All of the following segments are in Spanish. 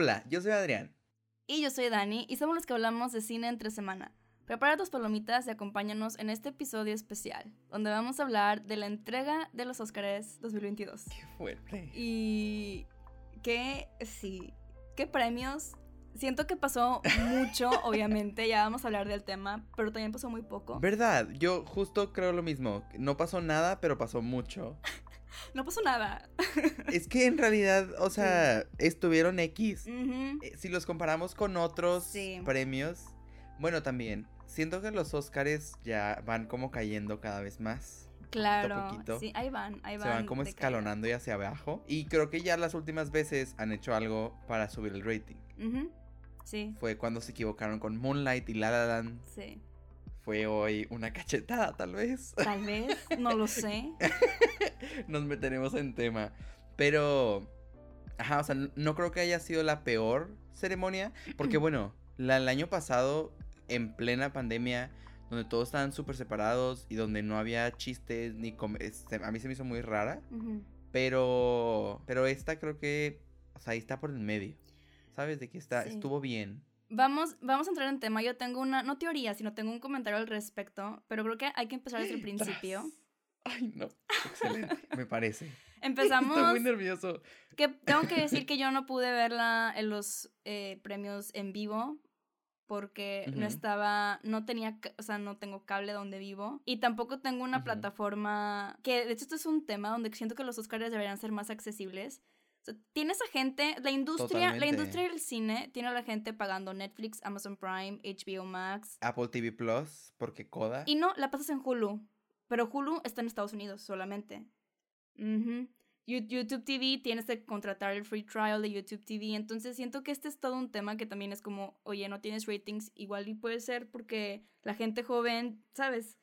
Hola, yo soy Adrián. Y yo soy Dani y somos los que hablamos de cine entre semana. Prepara tus palomitas y acompáñanos en este episodio especial, donde vamos a hablar de la entrega de los Oscars 2022. Qué fuerte. Y qué, sí, qué premios. Siento que pasó mucho, obviamente, ya vamos a hablar del tema, pero también pasó muy poco. ¿Verdad? Yo justo creo lo mismo. No pasó nada, pero pasó mucho. No pasó nada. Es que en realidad, o sea, estuvieron X. Eh, Si los comparamos con otros Sí. premios, bueno, también. Siento que los Oscars ya van como cayendo cada vez más. Claro, poquito. sí, ahí van, ahí van. Se van como caída. escalonando y hacia abajo. Y creo que ya las últimas veces han hecho algo para subir el rating. Sí, Fue cuando se equivocaron con Moonlight y La La Land. sí. Fue hoy una cachetada, tal vez. Tal vez, no lo sé. Nos meteremos en tema. Pero. Ajá, o sea, no creo que haya sido la peor ceremonia. Porque, bueno, la, el año pasado, en plena pandemia, donde todos estaban súper separados y donde no había chistes ni. este, a mí se me hizo muy rara. Pero. Pero esta creo que. O sea, ahí está por el medio. ¿Sabes? De que está, Sí. estuvo bien. Vamos, vamos a entrar en tema. Yo tengo una, no teoría, sino tengo un comentario al respecto, pero creo que hay que empezar desde el principio. Ay, no. Excelente, me parece. Empezamos. Estoy muy nervioso. que tengo que decir que yo no pude verla en los eh, premios en vivo porque no estaba, no tenía, o sea, no tengo cable donde vivo y tampoco tengo una plataforma que, de hecho, esto es un tema donde siento que los Oscars deberían ser más accesibles. O sea, tiene esa gente, la industria, la industria del cine tiene a la gente pagando Netflix, Amazon Prime, HBO Max Apple TV Plus, porque Coda. y no, la pasas en Hulu. Pero Hulu está en Estados Unidos solamente. You- YouTube TV tienes que contratar el free trial de YouTube TV. Entonces siento que este es todo un tema que también es como, oye, no tienes ratings. Igual y puede ser porque la gente joven, ¿sabes?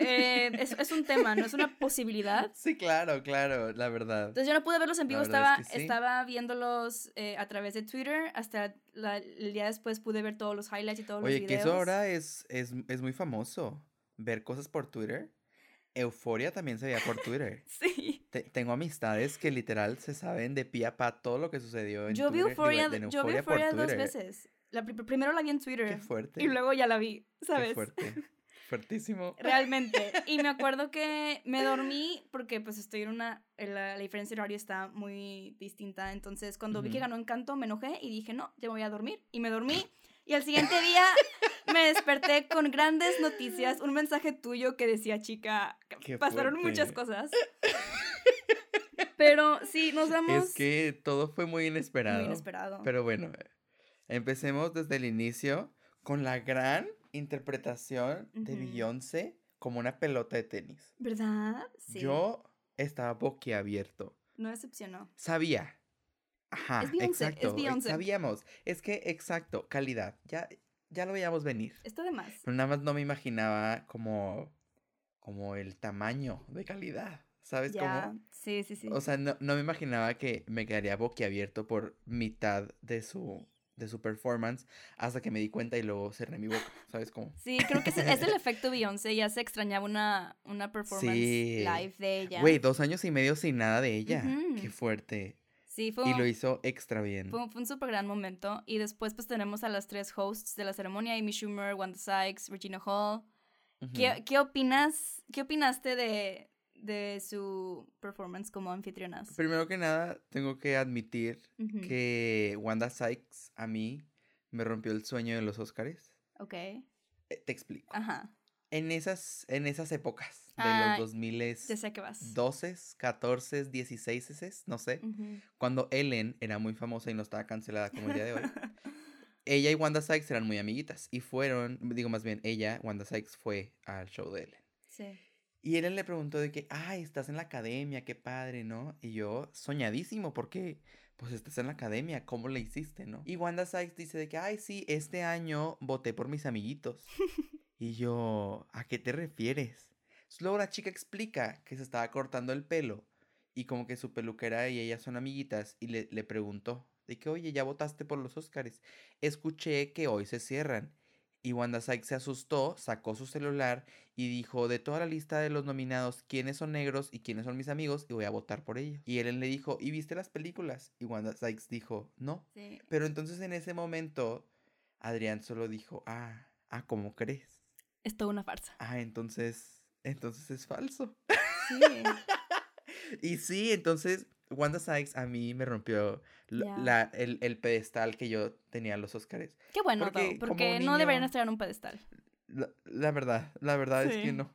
Eh, es, es un tema, no es una posibilidad. Sí, claro, claro, la verdad. Entonces yo no pude verlos en vivo, estaba, es que sí. estaba viéndolos eh, a través de Twitter. Hasta la- el día después pude ver todos los highlights y todos Oye, los que videos. eso ahora es, es, es muy famoso. Ver cosas por Twitter. Euforia también se veía por Twitter. Sí. Te- tengo amistades que literal se saben de pie a pa todo lo que sucedió en Yo vi Twitter. digo, Euphoria, yo vi Euphoria dos veces. La pri- primero la vi en Twitter. Qué fuerte. Y luego ya la vi, Qué ¿sabes? fuerte. Fuertísimo. Realmente. Y me acuerdo que me dormí porque pues estoy en una... La, la diferencia de horario está muy distinta. Entonces cuando vi que ganó Encanto me enojé y dije, no, ya me voy a dormir. Y me dormí. Y al siguiente día me desperté con grandes noticias. Un mensaje tuyo que decía, chica, Qué pasaron fuerte. muchas cosas. Pero sí, nos vamos... Es que todo fue muy inesperado. Muy inesperado. Pero bueno, empecemos desde el inicio con la gran interpretación de. Beyoncé como una pelota de tenis. ¿Verdad? Sí. Yo estaba boquiabierto. No decepcionó. Sabía. Ajá, Es Beyoncé, es exacto. eh, Beyoncé. Sabíamos. Es que, exacto, calidad. Ya, ya lo veíamos venir. Está de más. Pero nada más no me imaginaba como, como el tamaño de calidad. ¿Sabes Ya, cómo? sí, sí, sí. O sea, no, no me imaginaba que me quedaría boquiabierto por mitad de su, de su performance hasta que me di cuenta y luego cerré mi boca. ¿Sabes cómo? Sí, creo que es, es el efecto Beyoncé. Ya se extrañaba una, una performance Sí. live de ella. Güey, dos años y medio sin nada de ella. Qué fuerte. sí, fue, Y un- lo hizo extra bien. fue, un- fue un súper gran momento. Y después, pues tenemos a las tres hosts de la ceremonia: Amy Schumer, Wanda Sykes, Regina Hall. ¿Qué, qué opinas? ¿Qué opinaste de, de su performance como anfitrionas? Primero que nada, tengo que admitir que Wanda Sykes a mí me rompió el sueño de los Oscars. Ok. Eh, Te explico. Ajá. En esas, en esas épocas de Ah, los 2000 Ya sé que vas. 12, 14, 16, no sé. Cuando Ellen era muy famosa y no estaba cancelada como el día de hoy. ella y Wanda Sykes eran muy amiguitas. Y fueron, digo más bien, ella, Wanda Sykes, fue al show de Ellen. Sí. Y Ellen le preguntó de que, ay, estás en la academia, qué padre, ¿no? Y yo, soñadísimo, porque, pues estás en la academia, ¿cómo le hiciste, no? Y Wanda Sykes dice de que, ay, sí, este año voté por mis amiguitos. y yo, ¿a qué te refieres? Luego la chica explica que se estaba cortando el pelo y como que su peluquera y ella son amiguitas y le, le preguntó de que, oye, ya votaste por los Óscares. Escuché que hoy se cierran. Y Wanda Sykes se asustó, sacó su celular y dijo, de toda la lista de los nominados, quiénes son negros y quiénes son mis amigos y voy a votar por ellos. Y Ellen le dijo, ¿y viste las películas? Y Wanda Sykes dijo, no. Sí. Pero entonces en ese momento, Adrián solo dijo, ah, ah, ¿cómo crees? Es toda una farsa. Ah, entonces, entonces es falso. Sí. Y sí, entonces Wanda Sykes a mí me rompió la- el, el pedestal que yo tenía en los Oscars. Qué bueno, Porque como porque no deberían estar en un pedestal. La, la verdad, la verdad es que no.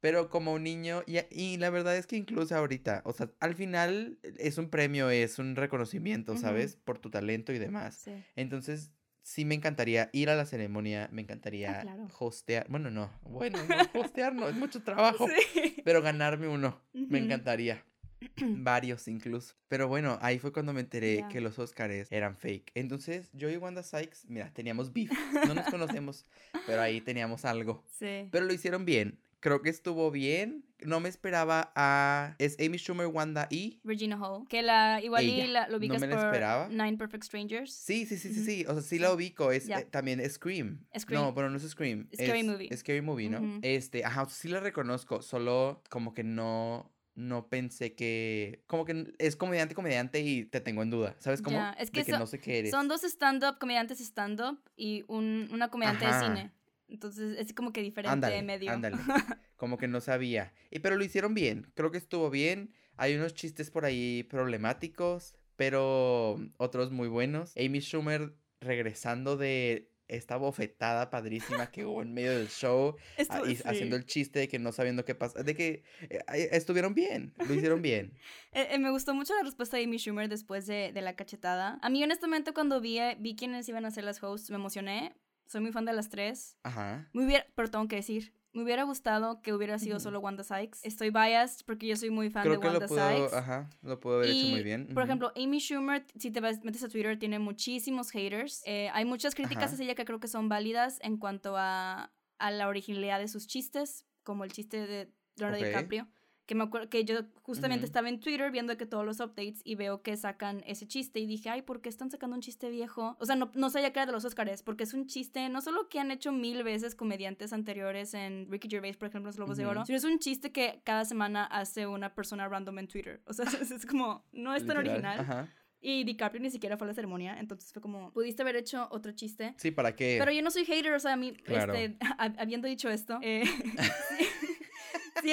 Pero como un niño, y, y la verdad es que incluso ahorita, o sea, al final es un premio, es un reconocimiento. ¿sabes? Por tu talento y demás. Sí. Entonces, sí me encantaría ir a la ceremonia, me encantaría Ah, claro. hostear, bueno, no, bueno, no, hostear no, es mucho trabajo, Sí. pero ganarme uno, me encantaría. Varios incluso. Pero bueno, ahí fue cuando me enteré que los Oscars eran fake. Entonces, yo y Wanda Sykes, mira, teníamos beef. No nos conocemos, pero ahí teníamos algo. Sí. Pero lo hicieron bien. Creo que estuvo bien. No me esperaba a. Es Amy Schumer, Wanda y. Regina Hall. Que la igual y Ella. la, lo No ubicas me la por esperaba. Nine Perfect Strangers. Sí, sí, sí, sí, Ujú. sí. O sea, sí la ubico. Es eh, también Scream. Scream. No, pero no es Scream. Scary es, Movie. Scary Movie, ¿no? Ujú. Este, ajá, sí la reconozco. Solo como que no. No pensé que. Como que es comediante, comediante y te tengo en duda. ¿Sabes cómo? Ya, es que de que so- no sé qué eres. Son dos stand-up, comediantes stand-up y un, una comediante Ajá. de cine. Entonces es como que diferente Ándale, medio. ándale. Como que no sabía. Y pero lo hicieron bien. Creo que estuvo bien. Hay unos chistes por ahí problemáticos, pero otros muy buenos. Amy Schumer regresando de esta bofetada padrísima que hubo en medio del show Esto- ah, y sí. haciendo el chiste de que no sabiendo qué pasa, de que eh, estuvieron bien, lo hicieron bien. Eh, eh, me gustó mucho la respuesta de Amy Schumer después de, de la cachetada. A mí, honestamente, cuando vi, eh, vi quiénes iban a ser las hosts, me emocioné. Soy muy fan de las tres. Ajá. Me hubiera, pero tengo que decir, me hubiera gustado que hubiera sido solo Wanda Sykes. Estoy biased porque yo soy muy fan Creo de que Wanda lo pudo, Sykes. ajá, lo pudo haber hecho muy bien. Por ejemplo, Amy Schumer, si te vas, metes a Twitter, tiene muchísimos haters. Eh, hay muchas críticas Ajá. hacia ella que creo que son válidas en cuanto a, a la originalidad de sus chistes, como el chiste de Leonardo. DiCaprio. Que me acuerdo que yo justamente estaba en Twitter viendo que todos los updates y veo que sacan ese chiste y dije, ay, ¿por qué están sacando un chiste viejo? O sea, no, no sabía que era de los Oscars, porque es un chiste, no solo que han hecho mil veces comediantes anteriores en Ricky Gervais, por ejemplo, en Los Globos de. Oro, sino es un chiste que cada semana hace una persona random en Twitter. O sea, es, es como, no es tan Literal, original. Ajá. Y DiCaprio ni siquiera fue a la ceremonia, entonces fue como, pudiste haber hecho otro chiste. Sí, ¿para qué? Pero yo no soy hater, o sea, a mí, Claro. este, hab- habiendo dicho esto, eh,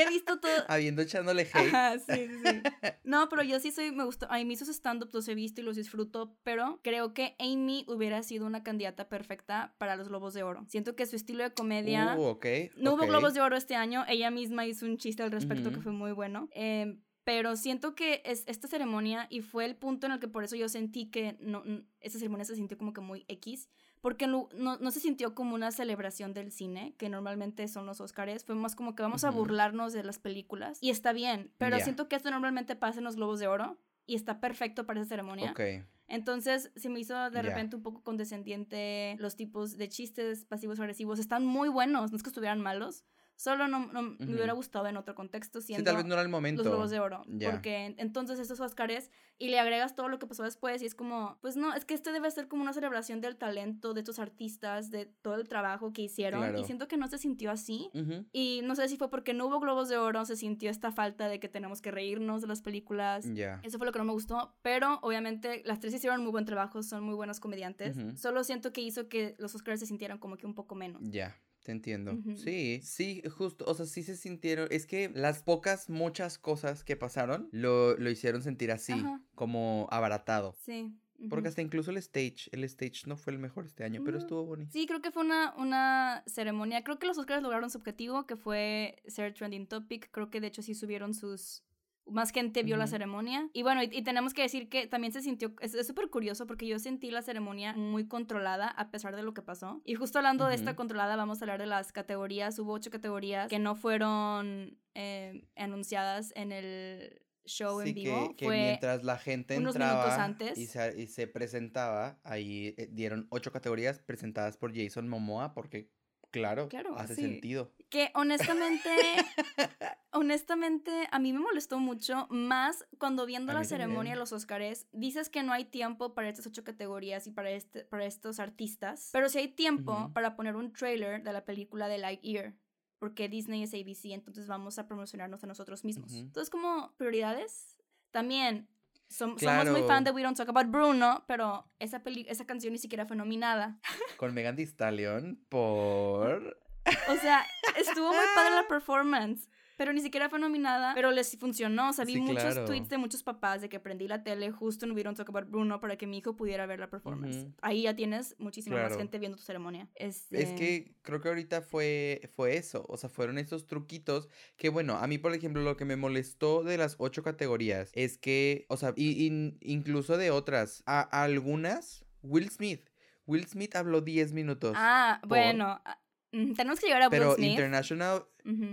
he visto todo. Habiendo echándole hate. Ajá, sí, sí. No, pero yo sí soy, me gustó, a mí sus stand-ups los he visto y los disfruto, pero creo que Amy hubiera sido una candidata perfecta para los Globos de Oro. Siento que su estilo de comedia... Uh, ok. No hubo ok. Globos de Oro este año, ella misma hizo un chiste al respecto que Ujú. fue muy bueno. Eh, pero siento que es esta ceremonia y fue el punto en el que por eso yo sentí que no, esa ceremonia se sintió como que muy X, porque no, no, no se sintió como una celebración del cine, que normalmente son los Oscars, fue más como que vamos a burlarnos de las películas y está bien, pero siento que esto normalmente pasa en los Globos de Oro y está perfecto para esa ceremonia. Entonces se me hizo de repente un poco condescendiente los tipos de chistes pasivos agresivos. Están muy buenos, no es que estuvieran malos. Solo no, no- me hubiera gustado en otro contexto Sí, siendo tal vez no era el momento. los Globos de Oro. Porque en- entonces estos Oscars y le agregas todo lo que pasó después y es como, pues no, es que este debe ser como una celebración del talento de estos artistas, de todo el trabajo que hicieron. Claro. Y siento que no se sintió así. Y no sé si fue porque no hubo Globos de Oro, se sintió esta falta de que tenemos que reírnos de las películas. Ya. Eso fue lo que no me gustó, pero obviamente las tres hicieron muy buen trabajo, son muy buenos comediantes. Solo siento que hizo que los Oscars se sintieran como que un poco menos. Ya, te entiendo. Sí, sí, justo, o sea, sí se sintieron, es que las pocas, muchas cosas que pasaron lo, lo hicieron sentir así, Ajá. como abaratado. Sí. Porque hasta incluso el stage, el stage no fue el mejor este año, pero No. estuvo bonito. Sí, creo que fue una, una ceremonia. Creo que los Oscars lograron su objetivo, que fue ser trending topic. Creo que de hecho sí subieron sus... Más gente vio la ceremonia. Y bueno, y, y tenemos que decir que también se sintió... Es súper curioso porque yo sentí la ceremonia muy controlada a pesar de lo que pasó. Y justo hablando de esta controlada, vamos a hablar de las categorías. Hubo ocho categorías que no fueron eh, anunciadas en el show Sí, en vivo. que, que fue mientras la gente unos entraba minutos antes. Y, se, y se presentaba, ahí eh, dieron ocho categorías presentadas por Jason Momoa, porque claro, Claro, hace sí. sentido. que honestamente, honestamente, a mí me molestó mucho, más cuando viendo A la ceremonia de los Oscars, dices que no hay tiempo para estas ocho categorías y para, este, para estos artistas, pero sí hay tiempo para poner un trailer de la película de Lightyear, porque Disney es ABC, entonces vamos a promocionarnos a nosotros mismos. Ujú. Entonces, como prioridades, también som- somos muy fan de. We Don't Talk About Bruno, pero esa, peli esa canción ni siquiera fue nominada. Con Megan Thee Stallion por... O sea, estuvo muy padre la performance. Pero ni siquiera fue nominada, pero les funcionó. O sea, vi Sí, muchos claro. tweets de muchos papás de que prendí la tele justo en We Don't Talk About Bruno para que mi hijo pudiera ver la performance. Ujú. Ahí ya tienes muchísima más Claro. gente viendo tu ceremonia. Es Este, que creo que ahorita fue, fue eso, o sea, fueron esos truquitos que, bueno, a mí, por ejemplo, lo que me molestó de las ocho categorías es que, o sea, y, in- incluso de otras, a, a algunas, Will Smith, Will Smith habló 10 minutos, Ah, por- bueno. Mm, tenemos que llegar a Will pero Smith. International,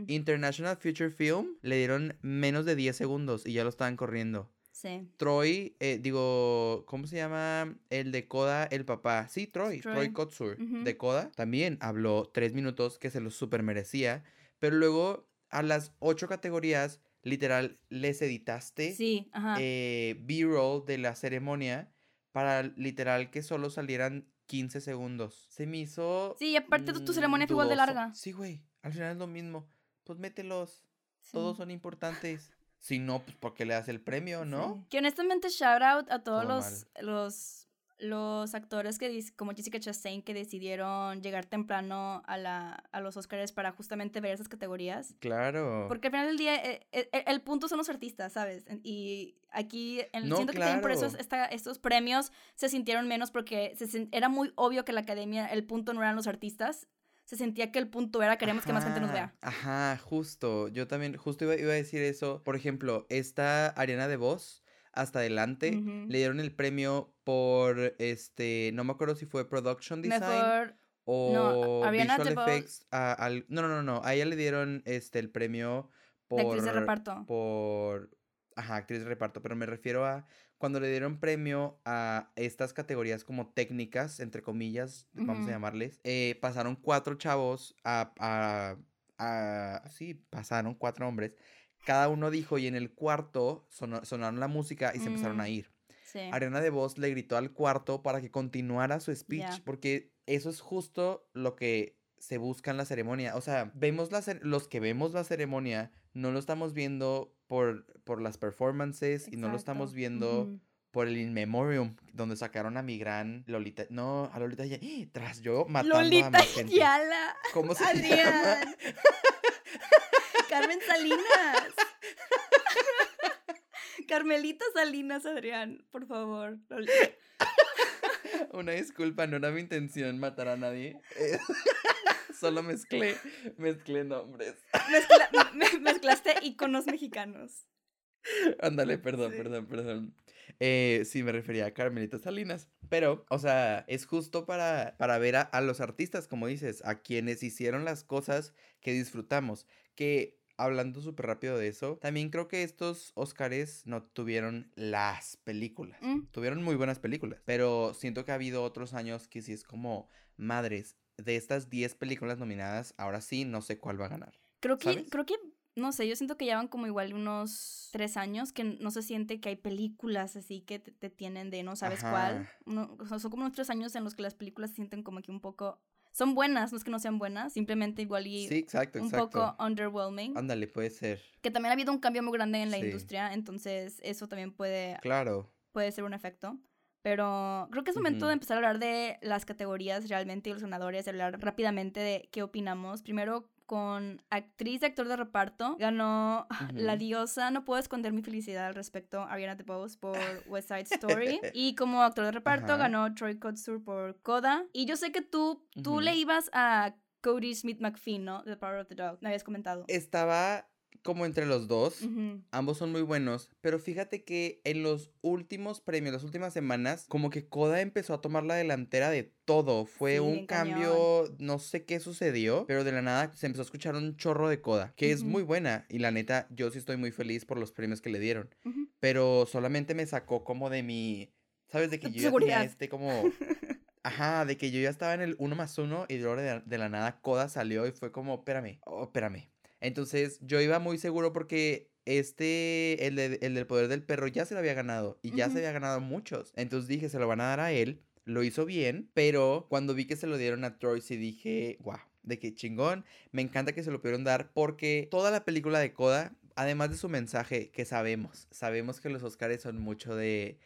International Future Film le dieron menos de 10 segundos y ya lo estaban corriendo. Sí. Troy, eh, digo, ¿cómo se llama? El de Coda, el papá. Sí, Troy, Troy, Troy. Kotsur, de Coda. También habló tres minutos que se lo super merecía. Pero luego, a las ocho categorías, literal, les editaste Sí, eh, B-roll de la ceremonia para literal que solo salieran 15 segundos. Se me hizo. Sí, aparte tu, tu ceremonia fue igual de larga. Sí, güey. Al final es lo mismo. Pues mételos. Sí. Todos son importantes. Si no, pues porque le das el premio, ¿no? Sí. Que honestamente, shout out a todos Todo los, los, los actores que, como Jessica Chastain, que decidieron llegar temprano a, la, a los Oscars para justamente ver esas categorías. Claro. Porque al final del día, eh, eh, el, el punto son los artistas, ¿sabes? Y aquí en- No, siento que también por eso esta- estos premios se sintieron menos porque se era muy obvio que la academia, el punto no eran los artistas. Se sentía que el punto era queremos que más gente nos vea. Ajá, Ajá, justo. Yo también, justo iba, iba a decir eso. Por ejemplo, esta Ariana de Voz, hasta adelante, le dieron el premio por, este, no me acuerdo si fue Production Design Mejor. o Visual Effects. a- al, no, no, no, no. A ella le dieron, este, el premio por... de actriz de reparto. por ajá, actriz de reparto, pero me refiero a cuando le dieron premio a estas categorías como técnicas, entre comillas, vamos a llamarles, eh, pasaron cuatro chavos a, a, a- sí, pasaron cuatro hombres, cada uno dijo y en el cuarto sonaron la música y se empezaron a Mm, ir. Sí. Ariana de Voz le gritó al cuarto para que continuara su speech, Ya. porque eso es justo lo que se busca en la ceremonia. O sea, vemos la los que vemos la ceremonia, no lo estamos viendo por, por las performances y no lo estamos Exacto. viendo Ujú. por el In Memoriam, donde sacaron a mi gran Lolita. No, a Lolita ya. Tras yo matando a gente. Yala. ¿Cómo se Adrián. llama? Carmen Salinas. Carmelita Salinas, Adrián, por favor. Una disculpa, no era mi intención matar a nadie. Eh, Solo mezclé, mezclé nombres. Mezcla- me- mezclaste iconos mexicanos. Ándale, perdón, Sí. perdón, perdón. Eh, sí, me refería a Carmelita Salinas. Pero, o sea, es justo para, para ver a, a los artistas, como dices, a quienes hicieron las cosas que disfrutamos. Que, hablando súper rápido de eso, también creo que estos Óscares no tuvieron las películas. Mm. Tuvieron muy buenas películas. Pero siento que ha habido otros años que sí es como, madres, de estas 10 películas nominadas, ahora sí no sé cuál va a ganar. Creo que, ¿Sabes? creo que, no sé, yo siento que llevan como igual unos tres años que no se siente que hay películas así que te, te tienen de no sabes cuál. Ajá. Uno- o sea, son como unos tres años en los que las películas se sienten como que un poco... Son buenas, no es que no sean buenas, simplemente igual y Sí, exacto, un exacto. poco underwhelming. Ándale, puede ser. Que también ha habido un cambio muy grande en la Sí. industria, entonces eso también puede, Claro. puede ser un efecto. Pero creo que es momento Ujú. de empezar a hablar de las categorías realmente y los ganadores, hablar rápidamente de qué opinamos. Primero con actriz y actor de reparto. Ganó la diosa, no puedo esconder mi felicidad al respecto, Ariana DeBose por West Side Story. y como actor de reparto ganó Troy Kotsur por Coda. Y yo sé que tú, tú le ibas a Cody Smith McPhee, ¿no? The Power of the Dog, me habías comentado. Estaba como entre los dos. Ambos son muy buenos, pero fíjate que en los últimos premios, las últimas semanas, como que Koda empezó a tomar la delantera de todo. Fue Sí, un cañón. cambio, no sé qué sucedió, pero de la nada se empezó a escuchar un chorro de Koda, que es muy buena. Y la neta, yo sí estoy muy feliz por los premios que le dieron. Pero solamente me sacó como de mi, ¿sabes? De que yo ya tenía este como... Ajá, de que yo ya estaba en el uno más uno y de, de, de la nada Koda salió y fue como, espérame, oh, espérame. Entonces yo iba muy seguro porque este, el, de- el del poder del perro ya se lo había ganado y ya se había ganado muchos. Entonces dije, se lo van a dar a él. Lo hizo bien, pero cuando vi que se lo dieron a Troy, sí dije, wow, de qué chingón. Me encanta que se lo pudieron dar porque toda la película de Coda, además de su mensaje, que sabemos, sabemos que los Oscars son mucho de,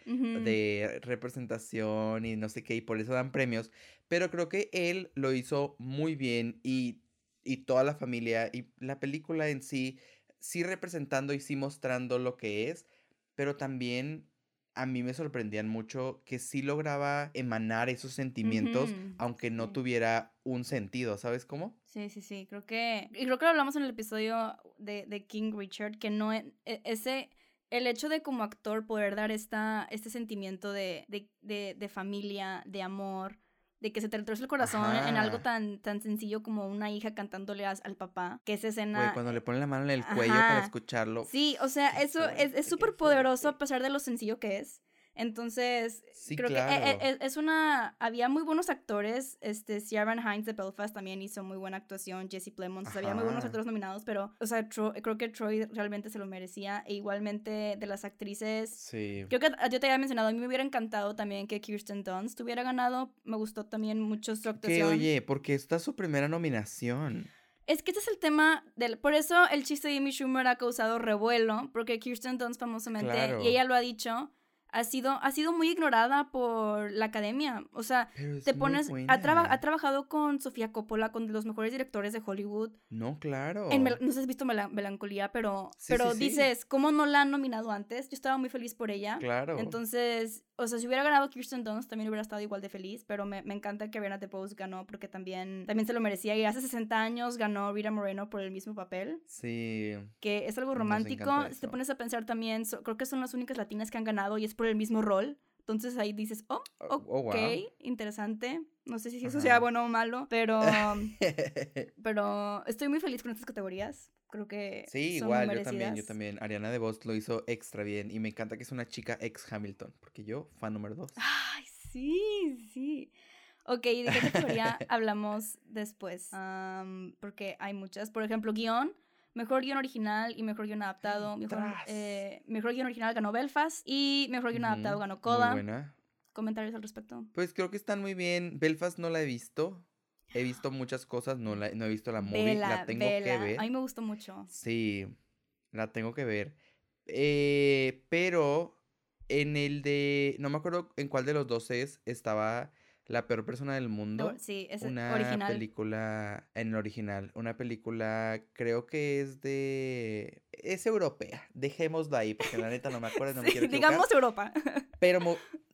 de representación y no sé qué, y por eso dan premios. Pero creo que él lo hizo muy bien y, y toda la familia y la película en sí, sí representando y sí mostrando lo que es, pero también a mí me sorprendían mucho que sí lograba emanar esos sentimientos, aunque no sí. tuviera un sentido, ¿sabes cómo? Sí, sí, sí, creo que, y creo que lo hablamos en el episodio de, de King Richard, que no, e- e- ese, el hecho de como actor poder dar esta, este sentimiento de, de, de, de familia, de amor, de que se te retorce el corazón en algo tan, tan sencillo como una hija cantándole as- al papá, que esa Güey, escena... cuando le ponen la mano en el cuello para escucharlo. Sí, o sea, eso es qué es súper poderoso a pesar de lo sencillo que es. Entonces, Sí, creo que e- e- claro. e- es una... Había muy buenos actores, este, Ciaran Hines de Belfast también hizo muy buena actuación, Jesse Plemons, había muy buenos actores nominados, pero, o sea, Tro- creo que Troy realmente se lo merecía, e igualmente de las actrices... Sí. Creo que yo te había mencionado, a mí me hubiera encantado también que Kirsten Dunst hubiera ganado, me gustó también mucho su Que actuación. oye, porque esta es su primera nominación. Es que este es el tema del... Por eso el chiste de Amy Schumer ha causado revuelo, porque Kirsten Dunst famosamente, Claro. y ella lo ha dicho, ha sido, ha sido muy ignorada por la academia. O sea, te pones... Ha, traba- ha trabajado con Sofía Coppola, con los mejores directores de Hollywood. No, claro. En Mel- no sé si has visto Mela- Melancolía, pero, Sí, pero sí, sí. dices, ¿cómo no la han nominado antes? Yo estaba muy feliz por ella. Claro. Entonces, o sea, si hubiera ganado Kirsten Dunst también hubiera estado igual de feliz, pero me, me encanta que Ariana DeBose ganó porque también, también se lo merecía y hace 60 años ganó Rita Moreno por el mismo papel, Sí. que es algo romántico. Si te pones a pensar también, so- creo que son las únicas latinas que han ganado y es por el mismo rol. Entonces ahí dices, oh, Oh, ok, oh, wow. interesante. No sé si eso Ajá. sea bueno o malo, pero, pero estoy muy feliz con estas categorías. Creo que sí, son igual, muy yo también, yo merecidas. también. Ariana DeBose lo hizo extra bien y me encanta que es una chica ex Hamilton, porque yo, fan número dos. Ay, sí, sí. Ok, ¿y ¿de qué categoría hablamos después? Am, porque hay muchas. Por ejemplo, guion. Mejor guion original y mejor guion adaptado. Mejor, eh, mejor guion original ganó Belfast y mejor guion adaptado ganó Muy Coda. buena. ¿Comentarios al respecto? Pues creo que están muy bien. Belfast no la he visto. He visto muchas cosas, no, la, no he visto la movie, la tengo que ver. A mí me gustó mucho. Sí, la tengo que ver. Eh, pero en el de, no me acuerdo en cuál de los dos es, estaba La peor persona del mundo. No, sí, es una original. película en el original, una película creo que es de es europea. Dejémosla ahí porque la neta no me acuerdo, no me Sí, quiero equivocar. digamos Europa. Pero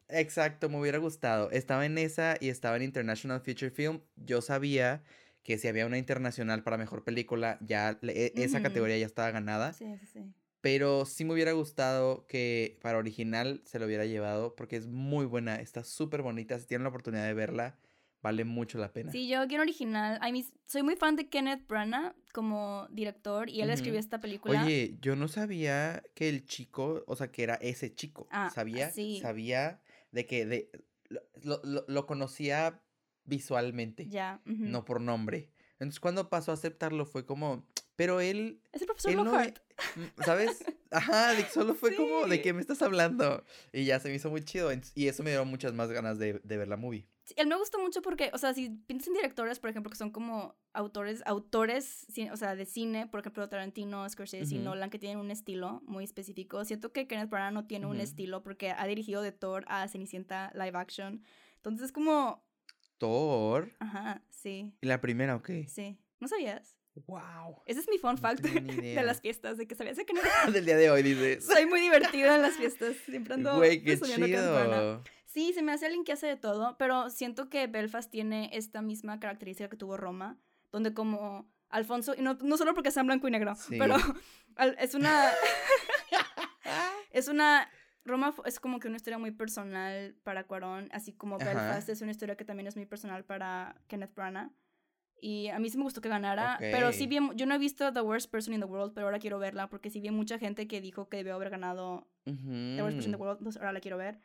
exacto, me hubiera gustado. Estaba en esa y estaba en International Feature Film. Yo sabía que si había una internacional para mejor película, ya le- e- esa categoría ya estaba ganada. sí, sí, sí. Pero sí me hubiera gustado que para original se lo hubiera llevado porque es muy buena, está súper bonita. Si tienen la oportunidad de verla, vale mucho la pena. Sí, yo guion original. I mean, soy muy fan de Kenneth Branagh como director y él escribió esta película. Oye, yo no sabía que el chico, o sea, que era ese chico. Ah, sabía, sí. sabía de que de, lo, lo- lo- conocía visualmente, Ya. no por nombre. Entonces cuando pasó a aceptarlo fue como, pero él, Es el profesor él no, Lockhart. mm, ¿sabes? Ajá, solo fue como, ¿de qué me estás hablando? Y ya se me hizo muy chido. Y eso me dio muchas más ganas de, de ver la movie. Sí, él me gustó mucho porque, o sea, si piensas en directores, por ejemplo, que son como autores, autores, o sea, de cine, por ejemplo, Tarantino, Scorsese y. Nolan, que tienen un estilo muy específico. Siento que Kenneth Branagh no tiene un estilo porque ha dirigido de Thor a Cenicienta live action. Entonces, como, Thor. ajá, sí, Y la primera, ok. sí. ¿No sabías? Wow. Ese es mi fun No fact de las fiestas, de que sabías que no Del día de hoy, dices. soy muy divertida en las fiestas. Siempre ando Güey, qué chido. Sí, se me hace alguien que hace de todo, pero siento que Belfast tiene esta misma característica que tuvo Roma, donde como Alfonso, y no, no solo porque sean blanco y negro, Sí. pero es una... es una... Roma es como que una historia muy personal para Cuarón, así como Ajá. Belfast es una historia que también es muy personal para Kenneth Branagh. Y a mí sí me gustó que ganara, pero sí bien, yo no he visto The Worst Person in the World, pero ahora quiero verla porque sí vi mucha gente que dijo que debió haber ganado The Worst Person in the. World, entonces ahora la quiero ver.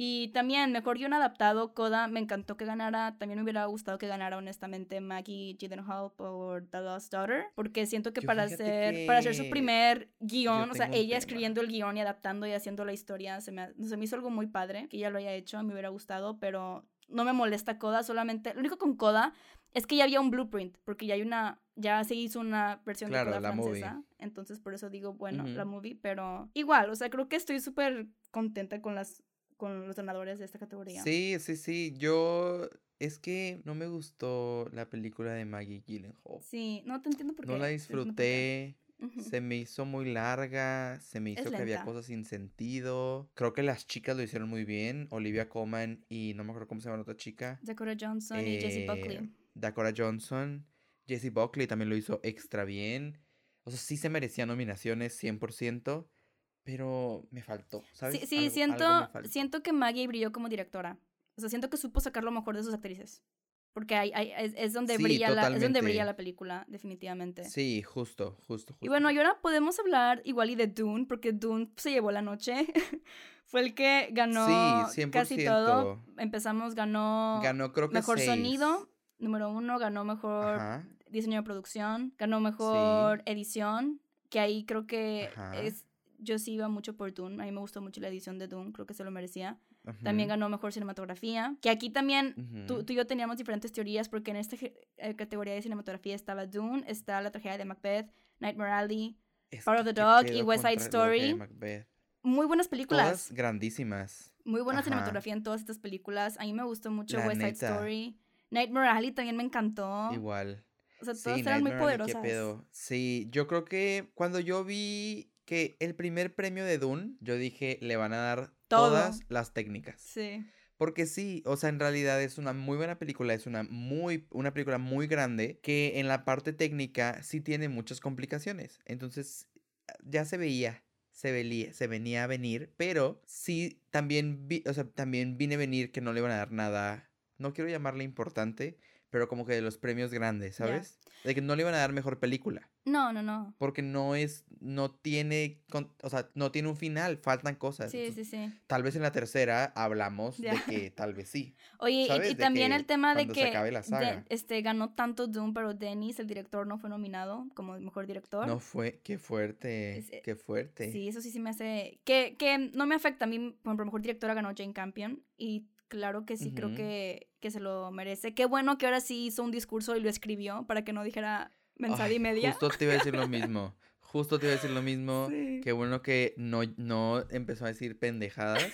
Y también, mejor guion adaptado, Coda, me encantó que ganara. También me hubiera gustado que ganara, honestamente, Maggie Gyllenhaal por The Lost Daughter. Porque siento que Yo para hacer, para hacer su que primer guion, o sea, ella escribiendo el guion y adaptando y haciendo la historia, se me, se me hizo algo muy padre que ella lo haya hecho, me hubiera gustado, pero no me molesta Coda, solamente. Lo único con Coda es que ya había un blueprint, porque ya hay una, ya se hizo una versión Claro, de la movie. francesa, entonces por eso digo, bueno, la movie, pero igual, o sea, creo que estoy súper contenta con las con los ganadores de esta categoría. Sí, sí, sí. Yo. Es que no me gustó la película de Maggie Gyllenhaal. Sí, no te entiendo por qué. No la disfruté. Se me hizo muy larga. Se me Es hizo que había cosas sin sentido. Creo que las chicas lo hicieron muy bien. Olivia Colman y no me acuerdo cómo se llama la otra chica. Dakota Johnson y Jessie Buckley. Dakota Johnson. Jessie Buckley también lo hizo extra bien. O sea, sí se merecía nominaciones 100%. Pero me faltó, ¿sabes? Sí, sí Algo- siento, algo siento que Maggie brilló como directora. O sea, siento que supo sacar lo mejor de sus actrices. Porque hay, hay- es, es donde Sí, brilla la, es donde brilla la película, definitivamente. Sí, justo, justo, justo. Y bueno, y ahora podemos hablar igual y de Dune, porque Dune se llevó la noche. Fue el que ganó Sí, casi todo. 100%. Empezamos, ganó, Ganó creo que mejor seis. sonido, número uno, ganó mejor Ajá. diseño de producción, ganó mejor edición, que ahí creo que Ajá. es, yo sí iba mucho por Dune, a mí me gustó mucho la edición de Dune, creo que se lo merecía. También ganó mejor cinematografía, que aquí también tú, y yo teníamos diferentes teorías porque en esta eh, categoría de cinematografía estaba Dune, está La tragedia de Macbeth, Nightmare Alley, Es Power of the Dog y West Side Story. Muy buenas películas. Todas grandísimas. Muy buena Ajá. cinematografía en todas estas películas. A mí me gustó mucho La West Side neta. Story. Nightmare Alley también me encantó. Igual. O sea, Sí, todas eran muy Alley, poderosas. pedo. Sí, yo creo que cuando yo vi que el primer premio de Dune, yo dije, le van a dar Todo. todas las técnicas. Sí. Porque sí, o sea, en realidad es una muy buena película, es una muy una película muy grande que en la parte técnica sí tiene muchas complicaciones. Entonces, ya se veía, se veía, se venía a venir, pero sí también vi, o sea, también vine a venir que no le iban a dar nada, no quiero llamarle importante, pero como que de los premios grandes. ¿sabes? De que no le iban a dar mejor película, No, no, no. porque no es no tiene, con- o sea, no tiene un final, faltan cosas. Sí, Entonces, sí, sí. Tal vez en la tercera hablamos de que tal vez sí. Oye, y- ¿sabes? y, De también el tema de que acabe la de- este ganó tanto Doom, pero Dennis, el director, no fue nominado como el mejor director. No fue, qué fuerte, Es- eh, qué fuerte. Sí, eso sí se me hace. Que, que no me afecta. A mí, por ejemplo, mejor directora ganó Jane Campion. Y claro que sí, creo que, que se lo merece. Qué bueno que ahora sí hizo un discurso y lo escribió para que no dijera mensaje y media. Justo te iba a decir lo mismo. Justo te iba a decir lo mismo. Sí. Qué bueno que no, no empezó a decir pendejadas.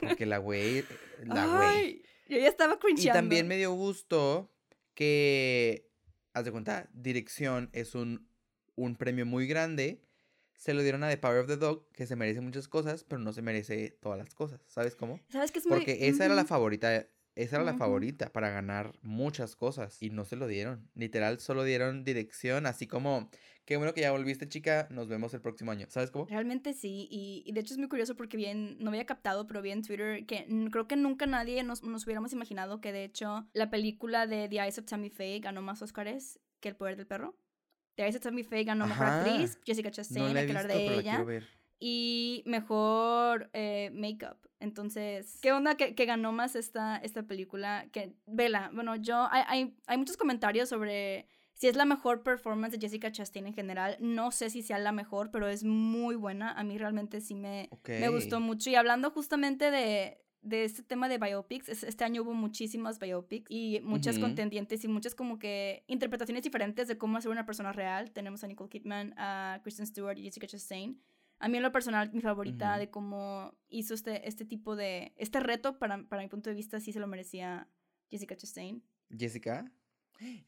Porque la güey, la güey. Yo ya estaba Y cringeando. también me dio gusto que, haz de cuenta, dirección es un, un premio muy grande. Se lo dieron a The Power of the Dog, que se merece muchas cosas, pero no se merece todas las cosas. ¿Sabes cómo? ¿Sabes qué es muy. Porque esa era la favorita, esa era la favorita para ganar muchas cosas y no se lo dieron. Literal, solo dieron dirección, así como, qué bueno que ya volviste, chica, nos vemos el próximo año. ¿Sabes cómo? Realmente sí, y, y de hecho es muy curioso porque bien, no había captado, pero vi en Twitter que creo que nunca nadie nos, nos hubiéramos imaginado que de hecho la película de The Eyes of Tammy Faye ganó más Oscars que El Poder del Perro. The Eyes of Tammy Faye ganó Mejor. Actriz, Jessica No Chastain, la hay he que visto, hablar pero de la ella, y Mejor eh, Makeup. Entonces, ¿qué onda que, que ganó más esta, esta película? Que, vela, bueno, yo, hay, hay, hay muchos comentarios sobre si es la mejor performance de Jessica Chastain en general. No sé si sea la mejor, pero es muy buena. A mí realmente sí me, me gustó mucho. Y hablando justamente de, de este tema de biopics, es- este año hubo muchísimas biopics y muchas contendientes y muchas como que interpretaciones diferentes de cómo hacer una persona real. Tenemos a Nicole Kidman, a Kristen Stewart y Jessica Chastain. A mí en lo personal, mi favorita de cómo hizo este, este tipo de... Este reto, para, para mi punto de vista, sí se lo merecía Jessica Chastain. ¿Jessica?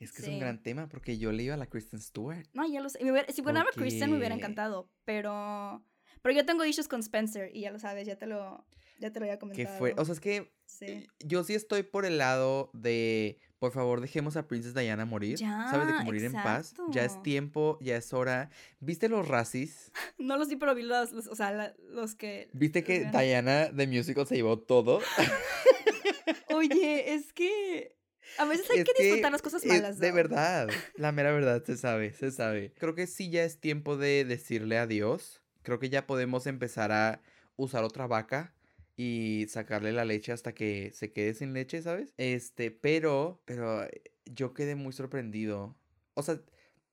Es que es un gran tema porque yo le iba a la Kristen Stewart. No, ya lo sé. Me hubiera- si ganaba Kristen me hubiera encantado, pero... Pero yo tengo issues con Spencer y ya lo sabes, ya te lo, ya te lo había Que comentado. fue, o sea, es que sí. yo sí estoy por el lado de, por favor, dejemos a Princess Diana morir. ¿Sabes? De que Ya, morir en paz. Ya es tiempo, ya es hora. ¿Viste los racis? No los vi, pero vi los, los- o sea, la- los que... ¿Viste que ganan. Diana de Musical se llevó todo? Oye, es que... A veces hay Es que disfrutar las cosas malas, De ¿no? verdad, la mera verdad, se sabe, se sabe. Creo que sí ya es tiempo de decirle adiós. Creo que ya podemos empezar a usar otra vaca y sacarle la leche hasta que se quede sin leche, ¿sabes? Este, pero, pero eh, yo quedé muy sorprendido. O sea,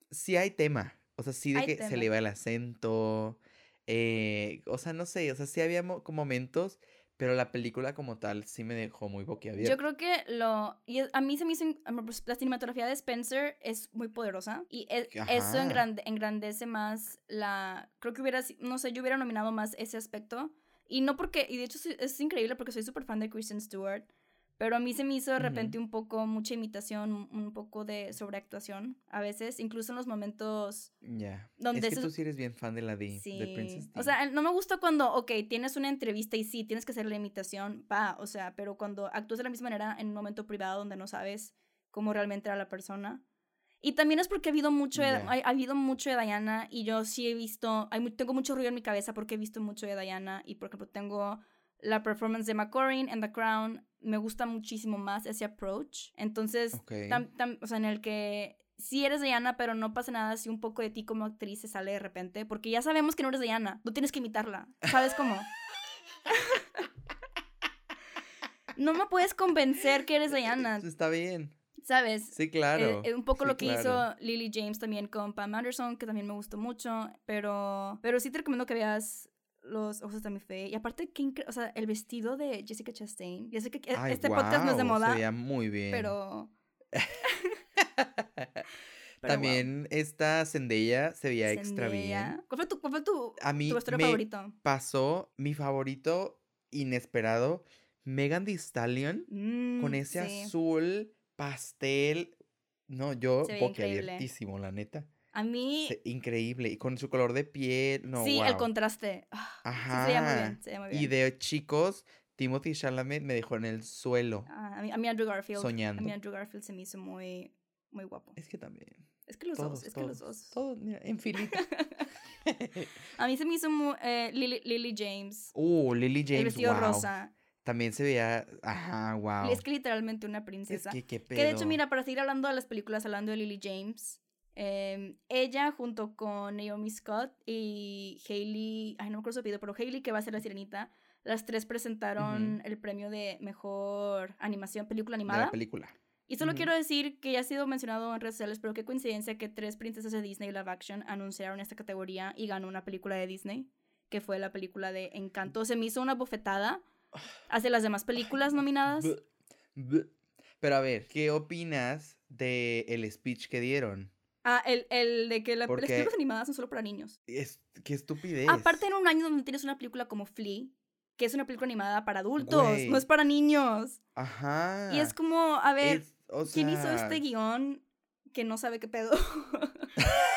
sí hay tema. O sea, sí de Hay que se le va el acento. eh, o sea, no sé, o sea, sí había mo- momentos, pero la película como tal sí me dejó muy boquiabierto. Yo creo que lo. Y es- a mí se me hizo. La cinematografía de Spencer es muy poderosa. Y e- eso engrandece más la. Creo que hubiera. No sé, yo hubiera nominado más ese aspecto. Y no porque. Y de hecho es increíble porque soy súper fan de Kristen Stewart. Pero a mí se me hizo de repente un poco mucha imitación, un- poco de sobreactuación a veces, incluso en los momentos Ya. donde es que tú sí eres bien fan de la D, Sí. de Princess D. O sea, no me gusta cuando, ok, tienes una entrevista y sí, tienes que hacer la imitación, va, o sea, pero cuando actúas de la misma manera en un momento privado donde no sabes cómo realmente era la persona. Y también es porque ha habido mucho de, ha, ha habido mucho de Diana y yo sí he visto, hay, tengo mucho ruido en mi cabeza porque he visto mucho de Diana y por ejemplo tengo la performance de McCorin en The Crown, me gusta muchísimo más ese approach. Entonces, Ok. tam- tam- o sea, en el que sí eres Diana, pero no pasa nada si un poco de ti como actriz se sale de repente, porque ya sabemos que no eres Diana, no tienes que imitarla, ¿sabes cómo? no me puedes convencer que eres Diana, Está bien. ¿Sabes? Sí, Eh, claro. eh, un poco Sí, lo que claro. hizo Lily James también con Pam Anderson, que también me gustó mucho, pero, pero sí te recomiendo que veas Los Ojos de mi Fe. Y aparte, incre- o sea, el vestido de Jessica Chastain. Ya sé que Ay, este podcast no es de moda, Se veía muy bien. pero... pero También esta Zendaya se veía wow. extra bien. ¿Cuál fue tu, cuál fue tu, A mí tu me favorito? pasó mi favorito inesperado, Megan Thee Stallion, con Mm, ese sí. azul pastel. No, yo boquiabiertísimo, la neta. A mí, increíble. Y con su color de piel. No, sí, el contraste. Ah, sí, Ajá. se bien, se bien. Y de chicos, Timothy Chalamet me dejó en el suelo, Ah, a, mí, a mí Andrew Garfield. A soñando. mí Andrew Garfield se me hizo muy, muy guapo. Es que también. Es que los todos, dos, es que todos, los dos. Todos, mira, en filita. A mí se me hizo muy, eh, Lily, Lily James. uh, Lily James, el vestido wow. rosa. También se veía, ajá, wow. Es que literalmente una Es princesa. que qué Que de hecho, pedo. mira, para seguir hablando de las películas, hablando de Lily James, eh, ella junto con Naomi Scott y Hailey, ay, no me acuerdo su apellido, pero Hailey, que va a ser la sirenita, las tres presentaron el premio de mejor animación, película de animada. la película. Y solo quiero decir que ya ha sido mencionado en redes sociales, pero qué coincidencia que tres princesas de Disney live action anunciaron esta categoría y ganó una película de Disney, que fue la película de Encanto. Se me hizo una bofetada hacia las demás películas nominadas. Pero a ver, ¿qué opinas de el speech que dieron? Ah, el, el de que la- las películas animadas son solo para niños. Es, qué estupidez. Aparte en un año donde tienes una película como Flea, que es una película animada para adultos, Güey. no es para niños. Ajá. Y es como, a ver, Es- o ¿quién hizo este guion que no sabe qué pedo?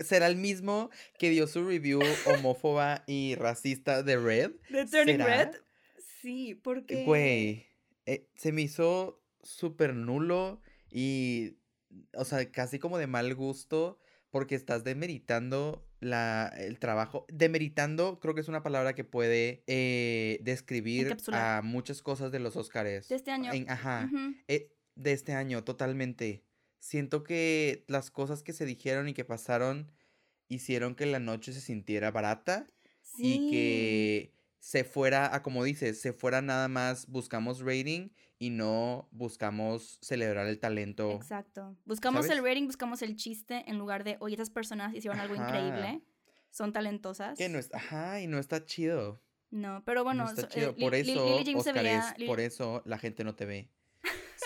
¿Será el mismo que dio su review homófoba y racista de Red? ¿De Turning ¿Será? Red? Sí, porque... Güey, eh, se me hizo súper nulo y, o sea, casi como de mal gusto porque estás demeritando la, el trabajo. Demeritando creo que es una palabra que puede eh, describir a muchas cosas de los Oscars. De este año. En- ajá, eh, de este año, totalmente. Siento que las cosas que se dijeron y que pasaron hicieron que la noche se sintiera barata y que se fuera a, como dices, se fuera nada más buscamos rating y no buscamos celebrar el talento. Exacto. Buscamos ¿sabes? el rating, buscamos el chiste en lugar de, oye, esas personas hicieron algo Ajá. increíble, son talentosas. Que no es, ajá, y no está chido. No, pero bueno, no está so- chido. Li- Por Li- Lily eso, James se Oscar, veía- es, Lily- por eso la gente no te ve.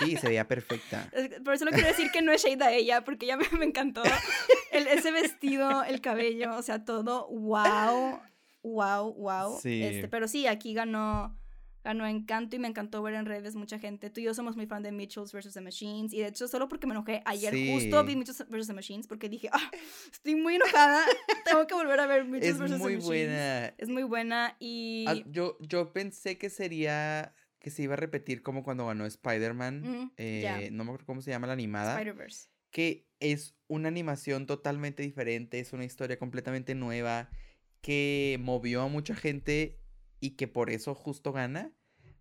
Sí, se veía perfecta. Es- Por eso no quiero decir que no es shade a ella, porque ya me, me encantó. El, ese vestido, el cabello, o sea, todo, wow, wow, wow. Sí. Este, pero sí, aquí ganó, ganó Encanto y me encantó ver en redes mucha gente. Tú y yo somos muy fan de Mitchells vs. The Machines. Y de hecho, solo porque me enojé ayer, justo vi. Mitchells vs. The Machines, porque dije, ah, estoy muy enojada, tengo que volver a ver Mitchells es vs. The muy Machines. buena. Es muy buena y... Ah, yo, yo pensé que sería que se iba a repetir como cuando ganó Spider-Man. Mm, eh, No me acuerdo cómo se llama la animada. Spider-Verse. que es una animación totalmente diferente, es una historia completamente nueva, que movió a mucha gente y que por eso justo gana.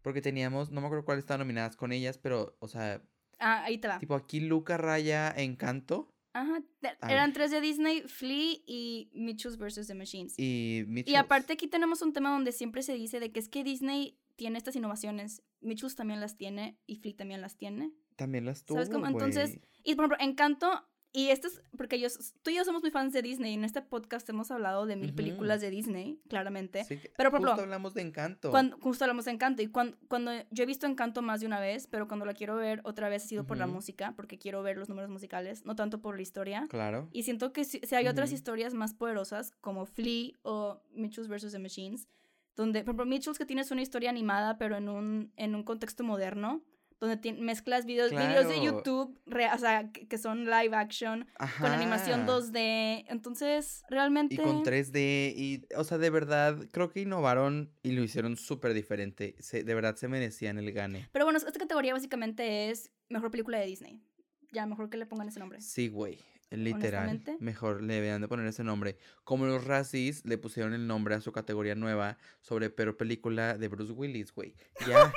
Porque teníamos, no me acuerdo cuáles estaban nominadas con ellas, pero, o sea, Ah, ahí te va. tipo aquí Luca Raya Encanto. Ajá, Ay. eran tres de Disney, Flea y Mitchell's vs. The Machines. Y Y aparte aquí tenemos un tema donde siempre se dice de que es que Disney tiene estas innovaciones, Mitchell's también las tiene y Flea también las tiene. También las tuvo, ¿Sabes cómo? Entonces. Y por ejemplo, Encanto, y esto es porque yo, tú y yo somos muy fans de Disney, y en este podcast hemos hablado de mil películas de Disney, claramente. Sí pero, por justo ejemplo, hablamos de Encanto. Cuando, justo hablamos de Encanto, y cuando, cuando yo he visto Encanto más de una vez, pero cuando la quiero ver otra vez ha sido por la música, porque quiero ver los números musicales, no tanto por la historia. Claro. Y siento que si, si hay otras historias más poderosas, como Flea o Mitchells vs. The Machines, donde, por ejemplo, Mitchells que tienes una historia animada, pero en un, en un contexto moderno, donde mezclas videos, videos de Claro. YouTube, o sea, que, que son live action, con animación Ajá. 2D, entonces, realmente... Y con 3D, y, o sea, de verdad, creo que innovaron y lo hicieron súper diferente. Se- de verdad se merecían el gane. Pero bueno, esta categoría básicamente es mejor película de Disney. Ya, mejor que le pongan ese nombre. Sí, güey. Literal. Mejor le deberían de poner ese nombre. Como los Razzies le pusieron el nombre a su categoría nueva sobre peor película de Bruce Willis, güey. Ya.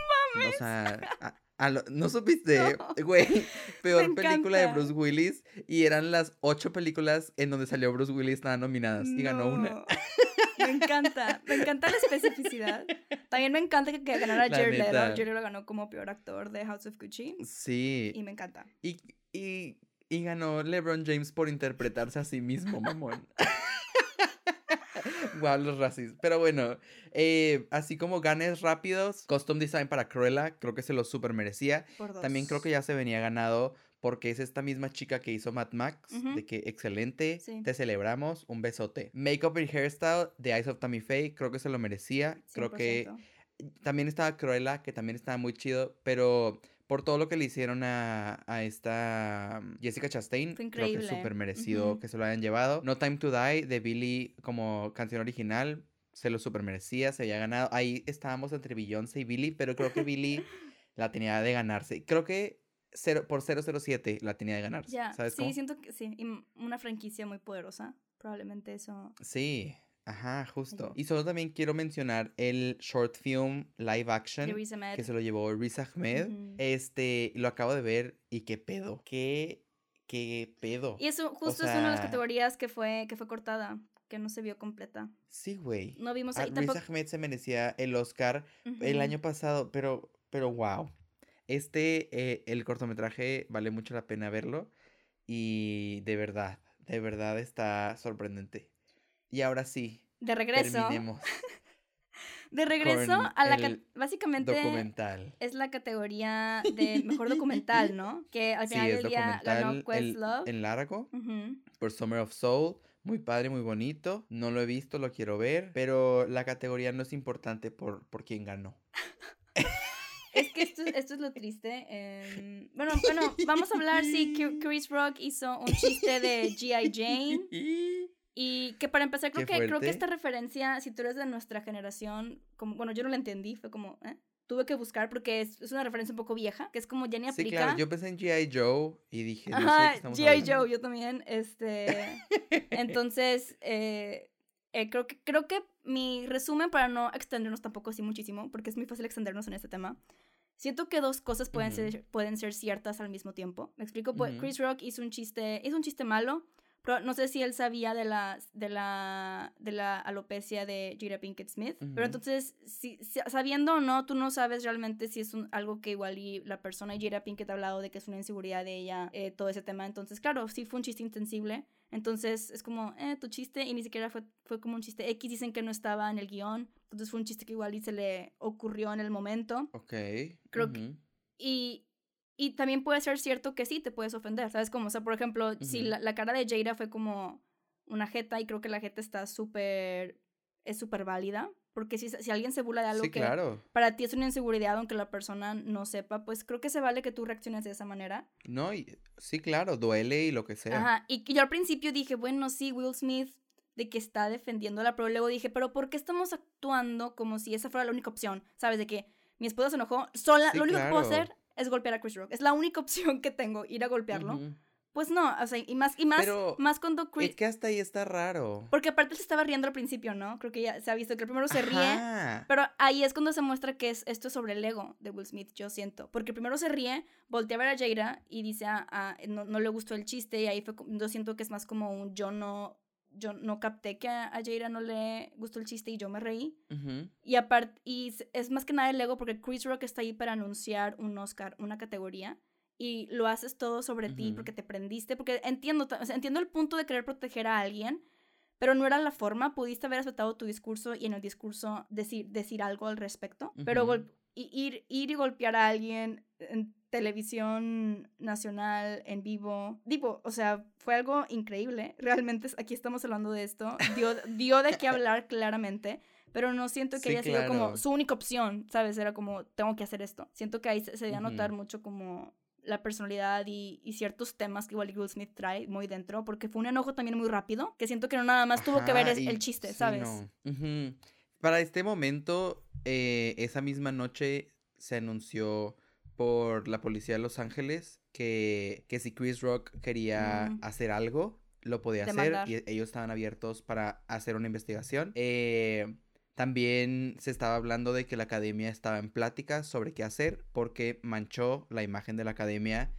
O sea, a- a lo- ¿no supiste? No. Güey, peor película de. Bruce Willis. Y eran las ocho películas en donde salió Bruce Willis, estaban nominadas. Y ganó una. No. Me encanta, me encanta la especificidad. También me encanta que, que ganara Jared Leto. Jared Leto ganó como peor actor de House of Gucci Sí. y me encanta. Y, y, y ganó LeBron James por interpretarse a sí mismo, mamón. Wow, los racis. Pero bueno, eh, así como ganes rápidos, Custom Design para Cruella, creo que se lo super merecía. También creo que ya se venía ganado porque es esta misma chica que hizo Mad Max, Ujú. de que excelente, Sí. te celebramos, un besote. Makeup y Hairstyle de Eyes of Tammy Faye, creo que se lo merecía. Creo que 100%. también estaba Cruella, que también estaba muy chido, pero por todo lo que le hicieron a, a esta um, Jessica Chastain, Fue creo que es súper merecido que se lo hayan llevado. No Time to Die de Billy como canción original, se lo súper merecía, se había ganado. Ahí estábamos entre Beyoncé y Billy, pero creo que Billy la tenía de ganarse. Creo que cero, por 007 la tenía de ganarse. Ya, ¿Sabes sí, cómo? siento que sí. Y una franquicia muy poderosa. Probablemente eso. Sí, ajá, justo. Y solo también quiero mencionar el short film live action. Riz que se lo llevó Riz Ahmed. Este, lo acabo de ver y qué pedo. Qué, qué pedo. Y eso justo es una de las categorías que fue, que fue cortada, que no se vio completa. Sí, güey. No vimos Ah, ahí Riz tampoco. Ahmed se merecía el Oscar el año pasado, pero, pero wow. Este, eh, el cortometraje vale mucho la pena verlo. Y de verdad, de verdad está sorprendente. Y ahora sí, De regreso. terminemos. De regreso a la. Básicamente. Documental. es la categoría de mejor documental, ¿no? Que al Sí, final es del día ganó Questlove. en largo. Por Summer of Soul. Muy padre, muy bonito. No lo he visto, lo quiero ver. Pero la categoría no es importante por, por quién ganó. Es que esto, esto es lo triste. em, bueno, bueno, vamos a hablar si Ki- Chris Rock hizo un chiste de G.I. Jane. Y que para empezar, creo que, creo que esta referencia, si tú eres de nuestra generación, como, bueno, yo no la entendí, fue como, ¿eh? Tuve que buscar porque es, es una referencia un poco vieja, que es como ya ni Sí, aplica. claro. Yo pensé en G.I. Joe y dije, no sé de qué Ajá, G.I. Joe, yo también, este, entonces, eh, eh, creo, que, creo que mi resumen, para no extendernos tampoco así muchísimo, porque es muy fácil extendernos en este tema, siento que dos cosas pueden, Ujú. ser, pueden ser ciertas al mismo tiempo. Me explico, Pues, Ujú. Chris Rock hizo un chiste, hizo un chiste malo, pero no sé si él sabía de la, de la, de la alopecia de Jada Pinkett Smith. Pero entonces, si, sabiendo o no, tú no sabes realmente si es un, algo que igual y la persona Jada Pinkett ha hablado de que es una inseguridad de ella, eh, todo ese tema. Entonces, claro, sí fue un chiste intensible. Entonces, es como, eh, tu chiste, y ni siquiera fue, fue como un chiste X, dicen que no estaba en el guion. Entonces fue un chiste que igual y se le ocurrió en el momento. Ok. Creo que-. Y, y también puede ser cierto que sí te puedes ofender, ¿sabes? Como, o sea, por ejemplo, si la, la cara de Jada fue como una jeta y creo que la jeta está súper, es súper válida, porque si, si alguien se burla de algo Sí, que claro. para ti es una inseguridad, aunque la persona no sepa, pues creo que se vale que tú reacciones de esa manera. No, y- sí, claro. Duele y lo que sea. Ajá, y que yo al principio dije, bueno, sí, Will Smith, de que está defendiéndola, pero luego dije, pero ¿por qué estamos actuando como si esa fuera la única opción? ¿Sabes? De que mi esposa se enojó, sola, Sí, lo único que puedo hacer es golpear a Chris Rock. Es la única opción que tengo, ir a golpearlo. Pues no, o sea, y más, y más, Pero más cuando Chris... Es que hasta ahí está raro. Porque aparte se estaba riendo al principio, ¿no? Creo que ya se ha visto que el primero se ríe. Pero ahí es cuando se muestra que es, esto es sobre el ego de Will Smith, yo siento. Porque primero se ríe, voltea a ver a Jada y dice, ah, ah, no, no le gustó el chiste. Y ahí fue, yo siento que es más como un yo no, yo no capté que a, a Jada no le gustó el chiste y yo me reí. Y aparte, y es más que nada el ego porque Chris Rock está ahí para anunciar un Oscar, una categoría. Y lo haces todo sobre ti porque te prendiste. Porque entiendo, ta- o sea, entiendo el punto de querer proteger a alguien, pero no era la forma. Pudiste haber aceptado tu discurso y en el discurso decir, decir algo al respecto. Pero Ujú. gol- y- ir, ir y golpear a alguien en televisión nacional, en vivo. Digo, o sea, fue algo increíble. Realmente aquí estamos hablando de esto. Dio, dio de qué hablar claramente. Pero no siento que Sí, haya sido como su única opción, ¿sabes? Era como, tengo que hacer esto. Siento que ahí se, se dio a notar mucho como la personalidad y, y ciertos temas que igual Will Smith trae muy dentro, porque fue un enojo también muy rápido, que siento que no nada más tuvo que ver y el chiste, sí, ¿sabes? no. Para este momento, eh, esa misma noche se anunció por la policía de Los Ángeles que, que si Chris Rock quería Mm. hacer algo, lo podía Demandar. hacer y ellos estaban abiertos para hacer una investigación. Eh, también se estaba hablando de que la academia estaba en pláticas sobre qué hacer porque manchó la imagen de la academia.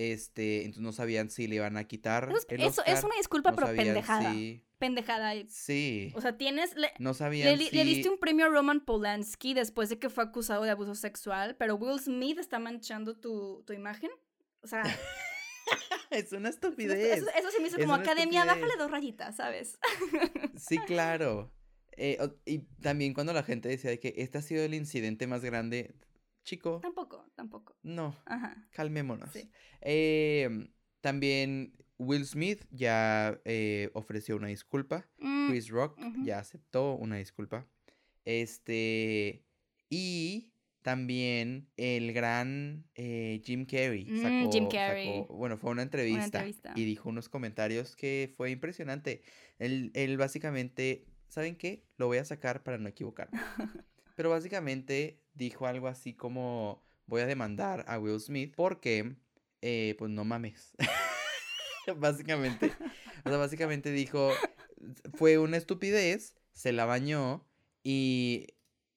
Este, entonces no sabían si le iban a quitar Eso, el eso es una disculpa, no pero pendejada. si- Pendejada. Sí. O sea, tienes. Le, No le, sabían di- si... le diste un premio a Roman Polanski después de que fue acusado de abuso sexual, pero Will Smith está manchando tu, tu imagen. O sea, Es una estupidez. eso, eso se me hizo Es como academia, estupidez. bájale dos rayitas, ¿sabes? Sí, claro. Eh, y también cuando la gente decía de que este ha sido el incidente más grande, chico, tampoco, tampoco. no, Ajá. calmémonos. Sí. Eh, también Will Smith ya eh, ofreció una disculpa. Mm, Chris Rock ya aceptó una disculpa. Este. Y también el gran eh, Jim Carrey Mm, sacó, Jim Carrey. sacó- bueno, fue una entrevista, entrevista. y dijo unos comentarios que fue impresionante. Él, él básicamente, ¿saben qué? Lo voy a sacar para no equivocarme. Pero básicamente dijo algo así como voy a demandar a Will Smith porque, eh, pues no mames. básicamente. O sea, básicamente dijo, fue una estupidez, se la bañó y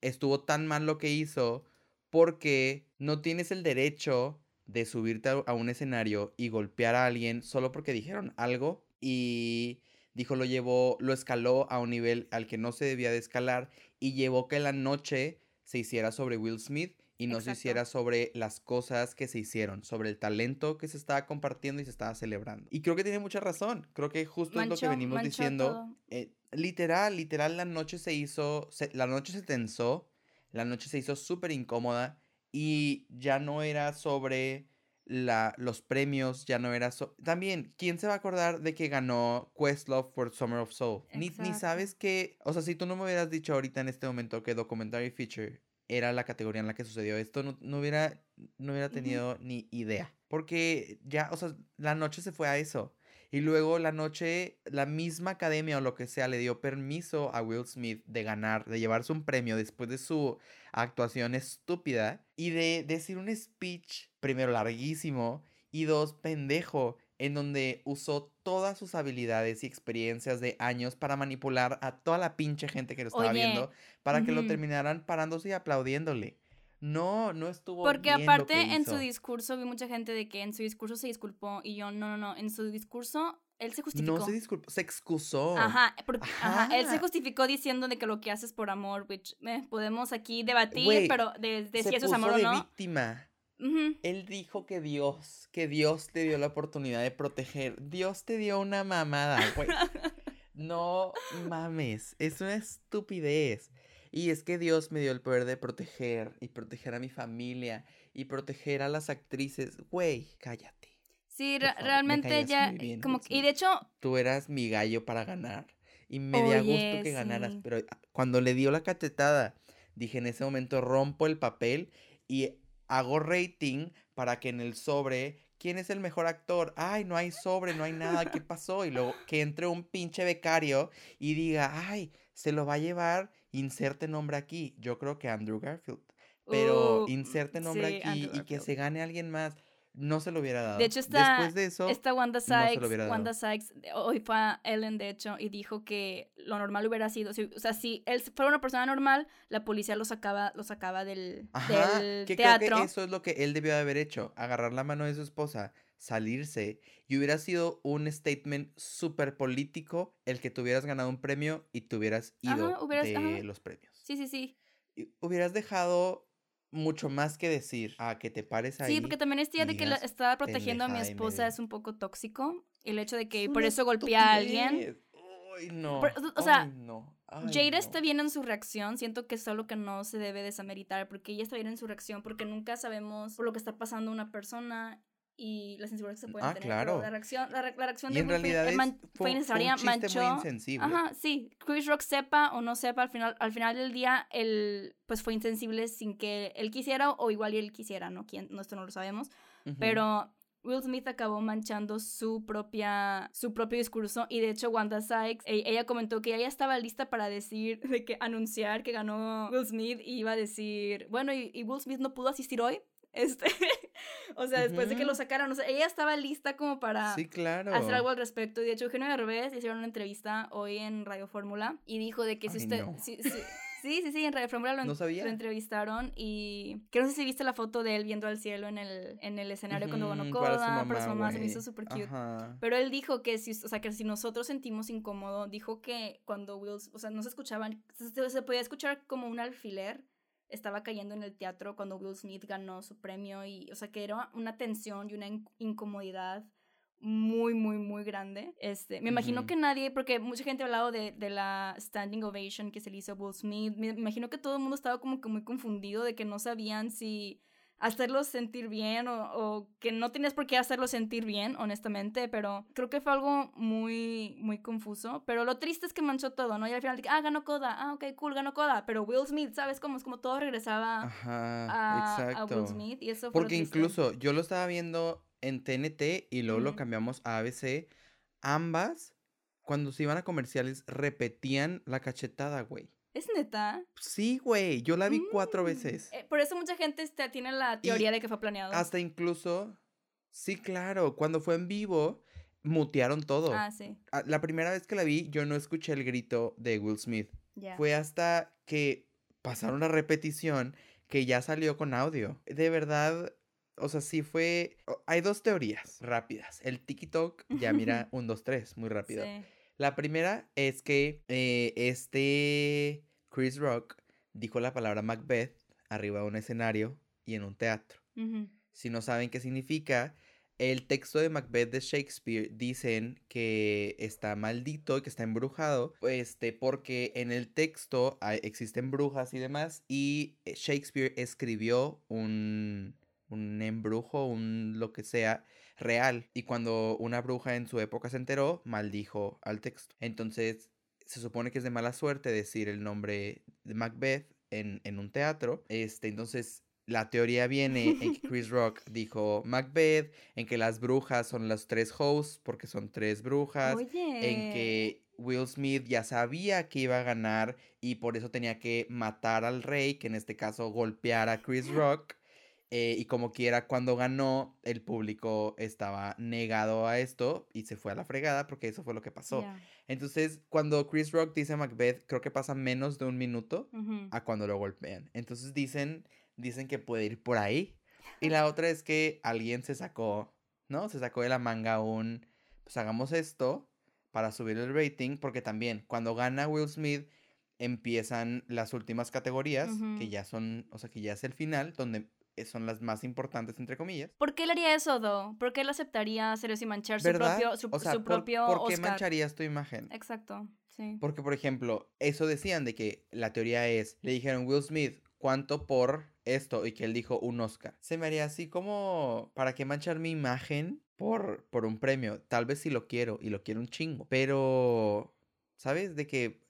estuvo tan mal lo que hizo porque no tienes el derecho de subirte a, un escenario y golpear a alguien solo porque dijeron algo y dijo lo llevó, lo escaló a un nivel al que no se debía de escalar y llevó que la noche se hiciera sobre Will Smith y no se hiciera sobre las cosas que se hicieron, sobre el talento que se estaba compartiendo y se estaba celebrando. Y creo que tiene mucha razón, creo que justo es lo que venimos diciendo. Eh, literal, literal, la noche se hizo, se- la noche se tensó, la noche se hizo súper incómoda y ya no era sobre la, los premios, ya no era... so- También, ¿quién se va a acordar de que ganó Questlove por Summer of Soul? Ni, ni sabes que, o sea, si tú no me hubieras dicho ahorita en este momento que Documentary Feature era la categoría en la que sucedió esto, no, no hubiera, no hubiera tenido ni idea. Porque ya, o sea, la noche se fue a eso. Y luego la noche, la misma academia o lo que sea le dio permiso a Will Smith de ganar, de llevarse un premio después de su actuación estúpida y de decir un speech, primero larguísimo y dos pendejo, en donde usó todas sus habilidades y experiencias de años para manipular a toda la pinche gente que lo estaba Oye, viendo para que lo terminaran parándose y aplaudiéndole. No, no estuvo Porque bien lo aparte que en su discurso vi mucha gente de que en su discurso se disculpó y yo no, no, no, en su discurso él se justificó. No se disculpó, se excusó. Ajá, porque- ajá, él se justificó diciendo de que lo que haces por amor, which eh, podemos aquí debatir, pero de, de si eso es amor o no. víctima. Él dijo que Dios, que Dios te dio la oportunidad de proteger. Dios te dio una mamada, güey. No mames, es una estupidez. Y es que Dios me dio el poder de proteger y proteger a mi familia y proteger a las actrices. Güey, cállate. Sí, favor, realmente ya, bien, como, que- y de hecho, Tú eras mi gallo para ganar. Y me di a gusto que ganaras. sí. Pero cuando le dio la cachetada, dije en ese momento rompo el papel y hago rating para que en el sobre, ¿quién es el mejor actor? Ay, no hay sobre, no hay nada, ¿qué pasó? Y luego que entre un pinche becario y diga, ay, se lo va a llevar, inserte nombre aquí. Yo creo que Andrew Garfield. Pero uh, inserte nombre sí, aquí Andrew y que se gane alguien más. No se lo hubiera dado. De hecho, esta, Después de eso, esta Wanda Sykes. Wanda Sykes, hoy fue a Ellen, de hecho, y dijo que lo normal hubiera sido, si- o sea, si él fuera una persona normal, la policía lo sacaba, lo sacaba del, Ajá, del que creo teatro. que eso es lo que él debió de haber hecho, agarrar la mano de su esposa, salirse, y hubiera sido un statement súper político el que te hubieras ganado un premio y te hubieras Ajá, ido hubieras- de ajá. los premios. Sí, sí, sí. Y hubieras dejado mucho más que decir a que te pares ahí. Sí, porque también esta idea y de que la- estaba protegiendo a mi esposa es un poco tóxico. El hecho de que por eso golpea a alguien. Ay, no. Por- o sea, ay, no. ay, Jada no. está bien en su reacción, siento que es algo que no se debe desameritar, porque ella está bien en su reacción, porque nunca sabemos por lo que está pasando una persona y las inseguridades que se pueden Ah, tener. claro. Pero la reacción, la, re- la reacción Y de en Will realidad eh, es- fue, fue innecesaria, fue un chiste manchó. muy insensible. Ajá, sí. Chris Rock sepa o no sepa, al final, al final del día, él pues fue insensible sin que él quisiera, o igual y él quisiera, ¿no? ¿Quién? No, esto no lo sabemos. Pero Will Smith acabó manchando su propia su propio discurso y de hecho Wanda Sykes e- ella comentó que ella estaba lista para decir de que anunciar que ganó Will Smith y iba a decir bueno y, y Will Smith no pudo asistir hoy este o sea después de que lo sacaron o sea ella estaba lista como para Sí, claro. hacer algo al respecto y de hecho Eugenio Derbez hicieron una entrevista hoy en Radio Fórmula y dijo de que si Ay, usted no. sí, sí, sí, sí, sí, en Radio Fórmula lo, No lo entrevistaron y que no sé si viste la foto de él viendo al cielo en el, en el escenario cuando para su Coda, para su mamá se me hizo súper cute. Ajá. Pero él dijo que si, o sea, que si nosotros sentimos incómodo, dijo que cuando Will, o sea, no se escuchaban, se, se podía escuchar como un alfiler estaba cayendo en el teatro cuando Will Smith ganó su premio y, o sea, que era una tensión y una in- incomodidad muy, muy, muy grande. Este, me imagino que nadie, porque mucha gente ha hablado de, de la standing ovation que se le hizo a Will Smith. Me imagino que todo el mundo estaba como que muy confundido de que no sabían si hacerlos sentir bien o, o que no tenías por qué hacerlos sentir bien, honestamente, pero creo que fue algo muy, muy confuso. Pero lo triste es que manchó todo, ¿no? Y al final, ah, ganó Coda, ah, ok, cool, ganó Coda, pero Will Smith, ¿sabes cómo? Es como todo regresaba Ajá, a. Will Smith y eso fue Porque incluso yo lo estaba viendo en TNT y luego lo cambiamos a ABC. Ambas, cuando se iban a comerciales, repetían la cachetada, güey. ¿Es neta? Sí, güey, yo la vi cuatro Mm. veces. Eh, por eso mucha gente este, tiene la teoría de que fue planeado. Hasta incluso, sí, claro, cuando fue en vivo, mutearon todo. Ah, sí, Ah, La primera vez que la vi, yo no escuché el grito de Will Smith. ya. Fue hasta que pasaron la repetición que ya salió con audio. De verdad, o sea, sí fue... Hay dos teorías rápidas. El TikTok, ya mira, un, dos, tres, muy rápido. Sí. La primera es que eh, este Chris Rock dijo la palabra Macbeth arriba de un escenario y en un teatro. Si no saben qué significa, el texto de Macbeth de Shakespeare dicen que está maldito y que está embrujado, este, porque en el texto hay- existen brujas y demás, y eh, Shakespeare escribió un, un embrujo, un lo que sea, real. Y cuando una bruja en su época se enteró, maldijo al texto. Entonces, se supone que es de mala suerte decir el nombre de Macbeth en, en un teatro. Este, entonces, la teoría viene en que Chris Rock dijo Macbeth, en que las brujas son los tres hosts, porque son tres brujas, Oye. en que Will Smith ya sabía que iba a ganar y por eso tenía que matar al rey, que en este caso golpear a Chris Rock. Eh, y como quiera, cuando ganó, el público estaba negado a esto y se fue a la fregada porque eso fue lo que pasó. Entonces, cuando Chris Rock dice Macbeth, creo que pasa menos de un minuto a cuando lo golpean. Entonces dicen, dicen que puede ir por ahí. Y la otra es que alguien se sacó, ¿no? Se sacó de la manga un, pues hagamos esto para subir el rating, porque también cuando gana Will Smith empiezan las últimas categorías, que ya son, o sea, que ya es el final, donde son las más importantes, entre comillas. ¿Por qué él haría eso, Do? ¿Por qué él aceptaría hacer eso y manchar su propio, su, o sea, su ¿por- propio ¿por, qué Oscar? mancharías tu imagen? Exacto, sí. Porque, por ejemplo, eso decían de que la teoría es, le dijeron Will Smith, ¿cuánto por esto? Y que él dijo un Oscar. Se me haría así como, ¿para qué manchar mi imagen por, por un premio? Tal vez si lo quiero y lo quiero un chingo. Pero, ¿sabes? De que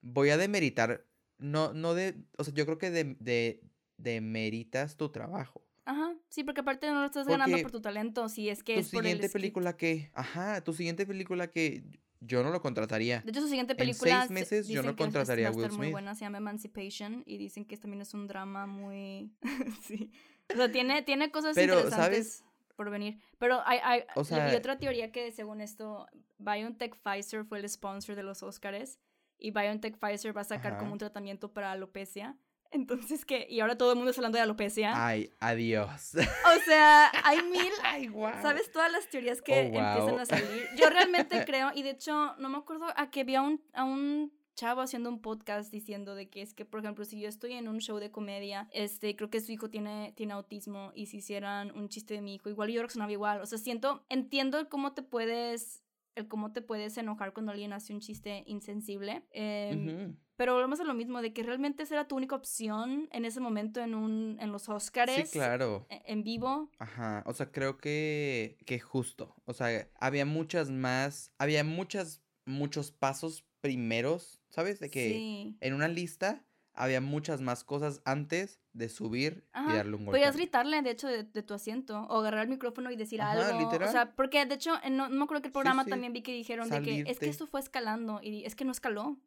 voy a demeritar, no, no de, o sea, yo creo que de, de, demeritas tu trabajo. Ajá, sí, porque aparte no lo estás ganando por tu talento, si es que Tu es por el siguiente película que, ajá, tu siguiente película que yo no lo contrataría. De hecho, su siguiente En película seis se- meses yo no que contrataría va a a Will estar muy Smith. buena, se llama Emancipation y dicen que también es un drama muy... sí. O sea, tiene, tiene cosas Pero, interesantes. por venir. Pero hay, hay O sea- otra teoría que según esto, BioNTech Pfizer fue el sponsor de los Oscars y BioNTech Pfizer va a sacar Ajá. como un tratamiento para alopecia. Entonces, ¿qué? Y ahora todo el mundo está hablando de alopecia. Ay, adiós. O sea, hay mil... Ay, wow. ¿Sabes todas las teorías que Oh, wow. empiezan a salir? Yo realmente creo, y de hecho, no me acuerdo a que vi a un, a un chavo haciendo un podcast diciendo de que es que, por ejemplo, si yo estoy en un show de comedia, este, creo que su hijo tiene, tiene autismo, y si hicieran un chiste de mi hijo, igual yo reaccionaba igual. O sea, siento, entiendo el cómo te puedes, el cómo te puedes enojar cuando alguien hace un chiste insensible. Ujú. Pero volvemos a lo mismo, de que realmente esa era tu única opción en ese momento en, un, en los Oscars. Sí, claro. e- En vivo. Ajá, o sea, creo que, que justo, o sea, había muchas más, había muchas, muchos pasos primeros, ¿sabes? De que sí. en una lista había muchas más cosas antes de subir y darle un golpe. Podías gritarle, de hecho, de, de tu asiento, o agarrar el micrófono y decir Ajá, algo. literal. O sea, porque de hecho, no, no me acuerdo que el programa sí. también vi que dijeron de que es que esto fue escalando, y es que no escaló.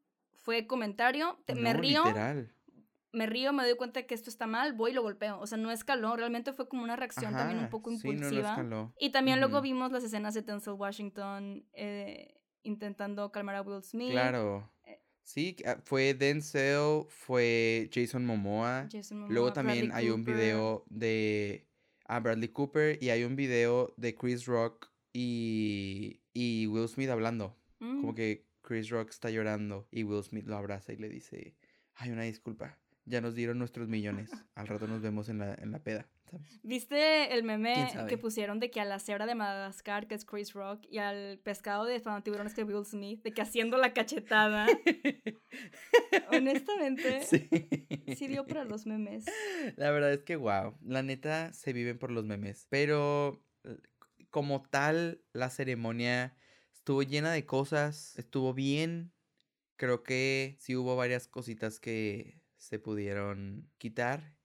Fue comentario, te- me río, literal. me río, me doy cuenta de que esto está mal, voy y lo golpeo. O sea, no escaló, realmente fue como una reacción también un poco sí, no, impulsiva. escaló. y también luego vimos las escenas de Denzel Washington eh, intentando calmar a Will Smith. Claro. eh, Sí, ah, fue Denzel, fue Jason Momoa. Jason Luego Momoa, también Bradley hay un video de a Bradley Cooper y hay un video de Chris Rock y, y Will Smith hablando. Como Mm. que Chris Rock está llorando y Will Smith lo abraza y le dice, ay, una disculpa, ya nos dieron nuestros millones, al rato nos vemos en la, en la peda. ¿sabes? ¿Viste el meme ¿Quién que pusieron de que a la cebra de Madagascar, que es Chris Rock, y al pescado de tiburones que es Will Smith, de que haciendo la cachetada? Honestamente, sí. sí. dio para los memes. La verdad es que, wow, la neta se viven por los memes, pero eh, como tal, la ceremonia estuvo llena de cosas, estuvo bien. Creo que sí hubo varias cositas que se pudieron quitar.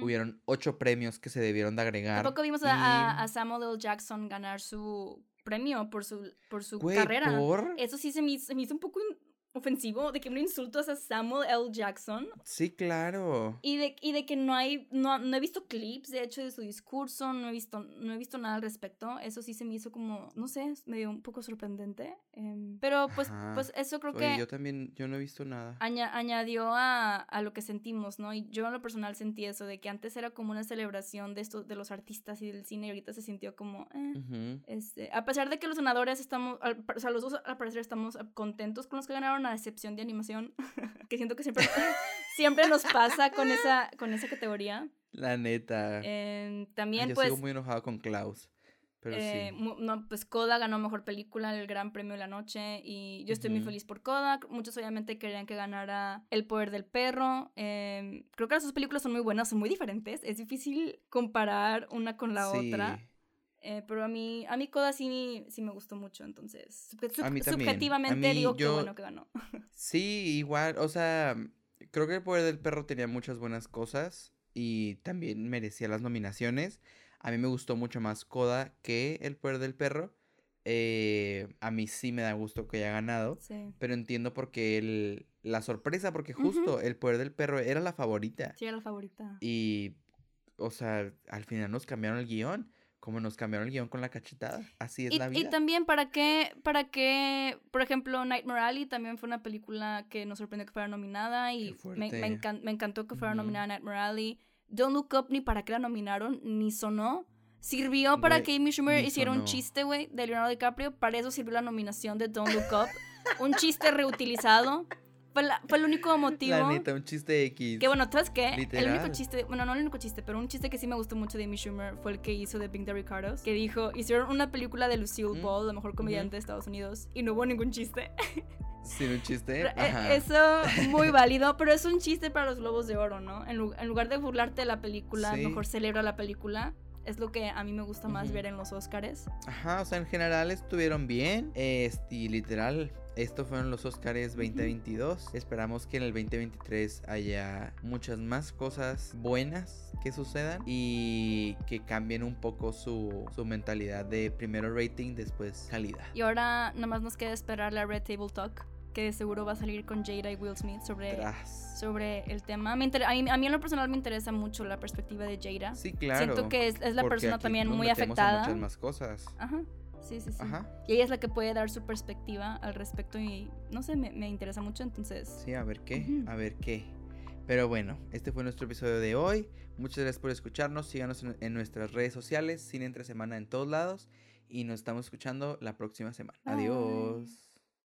Hubieron ocho premios que se debieron de agregar. Tampoco vimos a, a- y- a Samuel L. Jackson ganar su premio por su, por su Güey, carrera. ¿por? Eso sí se me, hizo- se me hizo un poco in- ofensivo, de que un insulto a Samuel L. Jackson. Sí, claro. Y de, y de que no hay, no, no he visto clips, de hecho, de su discurso, no he visto, no he visto nada al respecto. Eso sí se me hizo como, no sé, medio un poco sorprendente. em, pero pues, Ajá. pues eso creo Oye, que yo también, yo no he visto nada. aña- añadió a, a lo que sentimos, ¿no? Y yo en lo personal sentí eso, de que antes era como una celebración de esto, de los artistas y del cine, y ahorita se sintió como, eh, Ujú. este, a pesar de que los ganadores estamos, al- o sea, los dos al parecer estamos contentos con los que ganaron, a excepción de animación, que siento que siempre, siempre nos pasa con esa, con esa categoría. La neta. Eh, también, yo pues, sigo muy enojado con Klaus. Pero eh, sí. no, pues Coda ganó Mejor Película, el Gran Premio de la Noche, y yo estoy muy feliz por Coda. Muchos obviamente querían que ganara El Poder del Perro. eh, creo que las dos películas son muy buenas, son muy diferentes. Es difícil comparar una con la Sí. otra. Eh, pero a mí, a mí Coda sí, sí me gustó mucho, entonces A mí. A subjetivamente mí digo que bueno que ganó. Sí, igual, o sea, creo que el poder del perro tenía muchas buenas cosas y también merecía las nominaciones. A mí me gustó mucho más Coda que el poder del perro. Eh, a mí sí me da gusto que haya ganado, Sí, pero entiendo por qué el, la sorpresa, porque justo el poder del perro era la favorita. sí era la favorita. Y, o sea, al final nos cambiaron el guion, como nos cambiaron el guion con la cachetada. Así es Y, la y vida. también para qué, para qué, por ejemplo, Nightmare Alley también fue una película que nos sorprendió que fuera nominada y me, me, encan- me encantó que fuera Ujú. nominada Nightmare Alley. Don't Look Up ni para qué la nominaron, ni sonó. Sirvió para Güey, que Amy Schumer hiciera un sonó. chiste, güey, de Leonardo DiCaprio. Para eso sirvió la nominación de Don't Look Up. un chiste reutilizado. Fue, la- fue el único motivo. La neta, un chiste X. Que bueno, ¿sabes qué? El único Literal. chiste, bueno, no el único chiste, pero un chiste que sí me gustó mucho de Amy Schumer fue el que hizo de Bing the Ricardos, que dijo, hicieron una película de Lucille Ball, la mejor comediante de Estados Unidos, y no hubo ningún chiste. Sin un chiste. Eh, Ajá. Eso, muy válido, pero es un chiste para los Globos de Oro, ¿no? En lugar de burlarte de la película, Sí. mejor celebra la película. Es lo que a mí me gusta más ver en los Oscars. Ajá, o sea, en general estuvieron bien. Este, y literal, estos fueron los Oscars 2022. Esperamos que en el 2023 haya muchas más cosas buenas que sucedan y que cambien un poco su, su mentalidad de primero rating, después calidad. Y ahora nada más nos queda esperar la Red Table Talk, que seguro va a salir con Jada y Will Smith sobre, sobre el tema. a, mí, a, mí, en lo personal me interesa mucho la perspectiva de Jada. Sí, claro. Siento que es, la persona también muy afectada. muchas más cosas. Ajá. Sí, sí, sí. Ajá. Y ella es la que puede dar su perspectiva al respecto y no sé, me, me interesa mucho, entonces. Sí, a ver qué, a ver qué. Pero bueno, este fue nuestro episodio de hoy. Muchas gracias por escucharnos. Síganos en, nuestras redes sociales, Cine Entre Semana en todos lados. Y nos estamos escuchando la próxima semana. Adiós.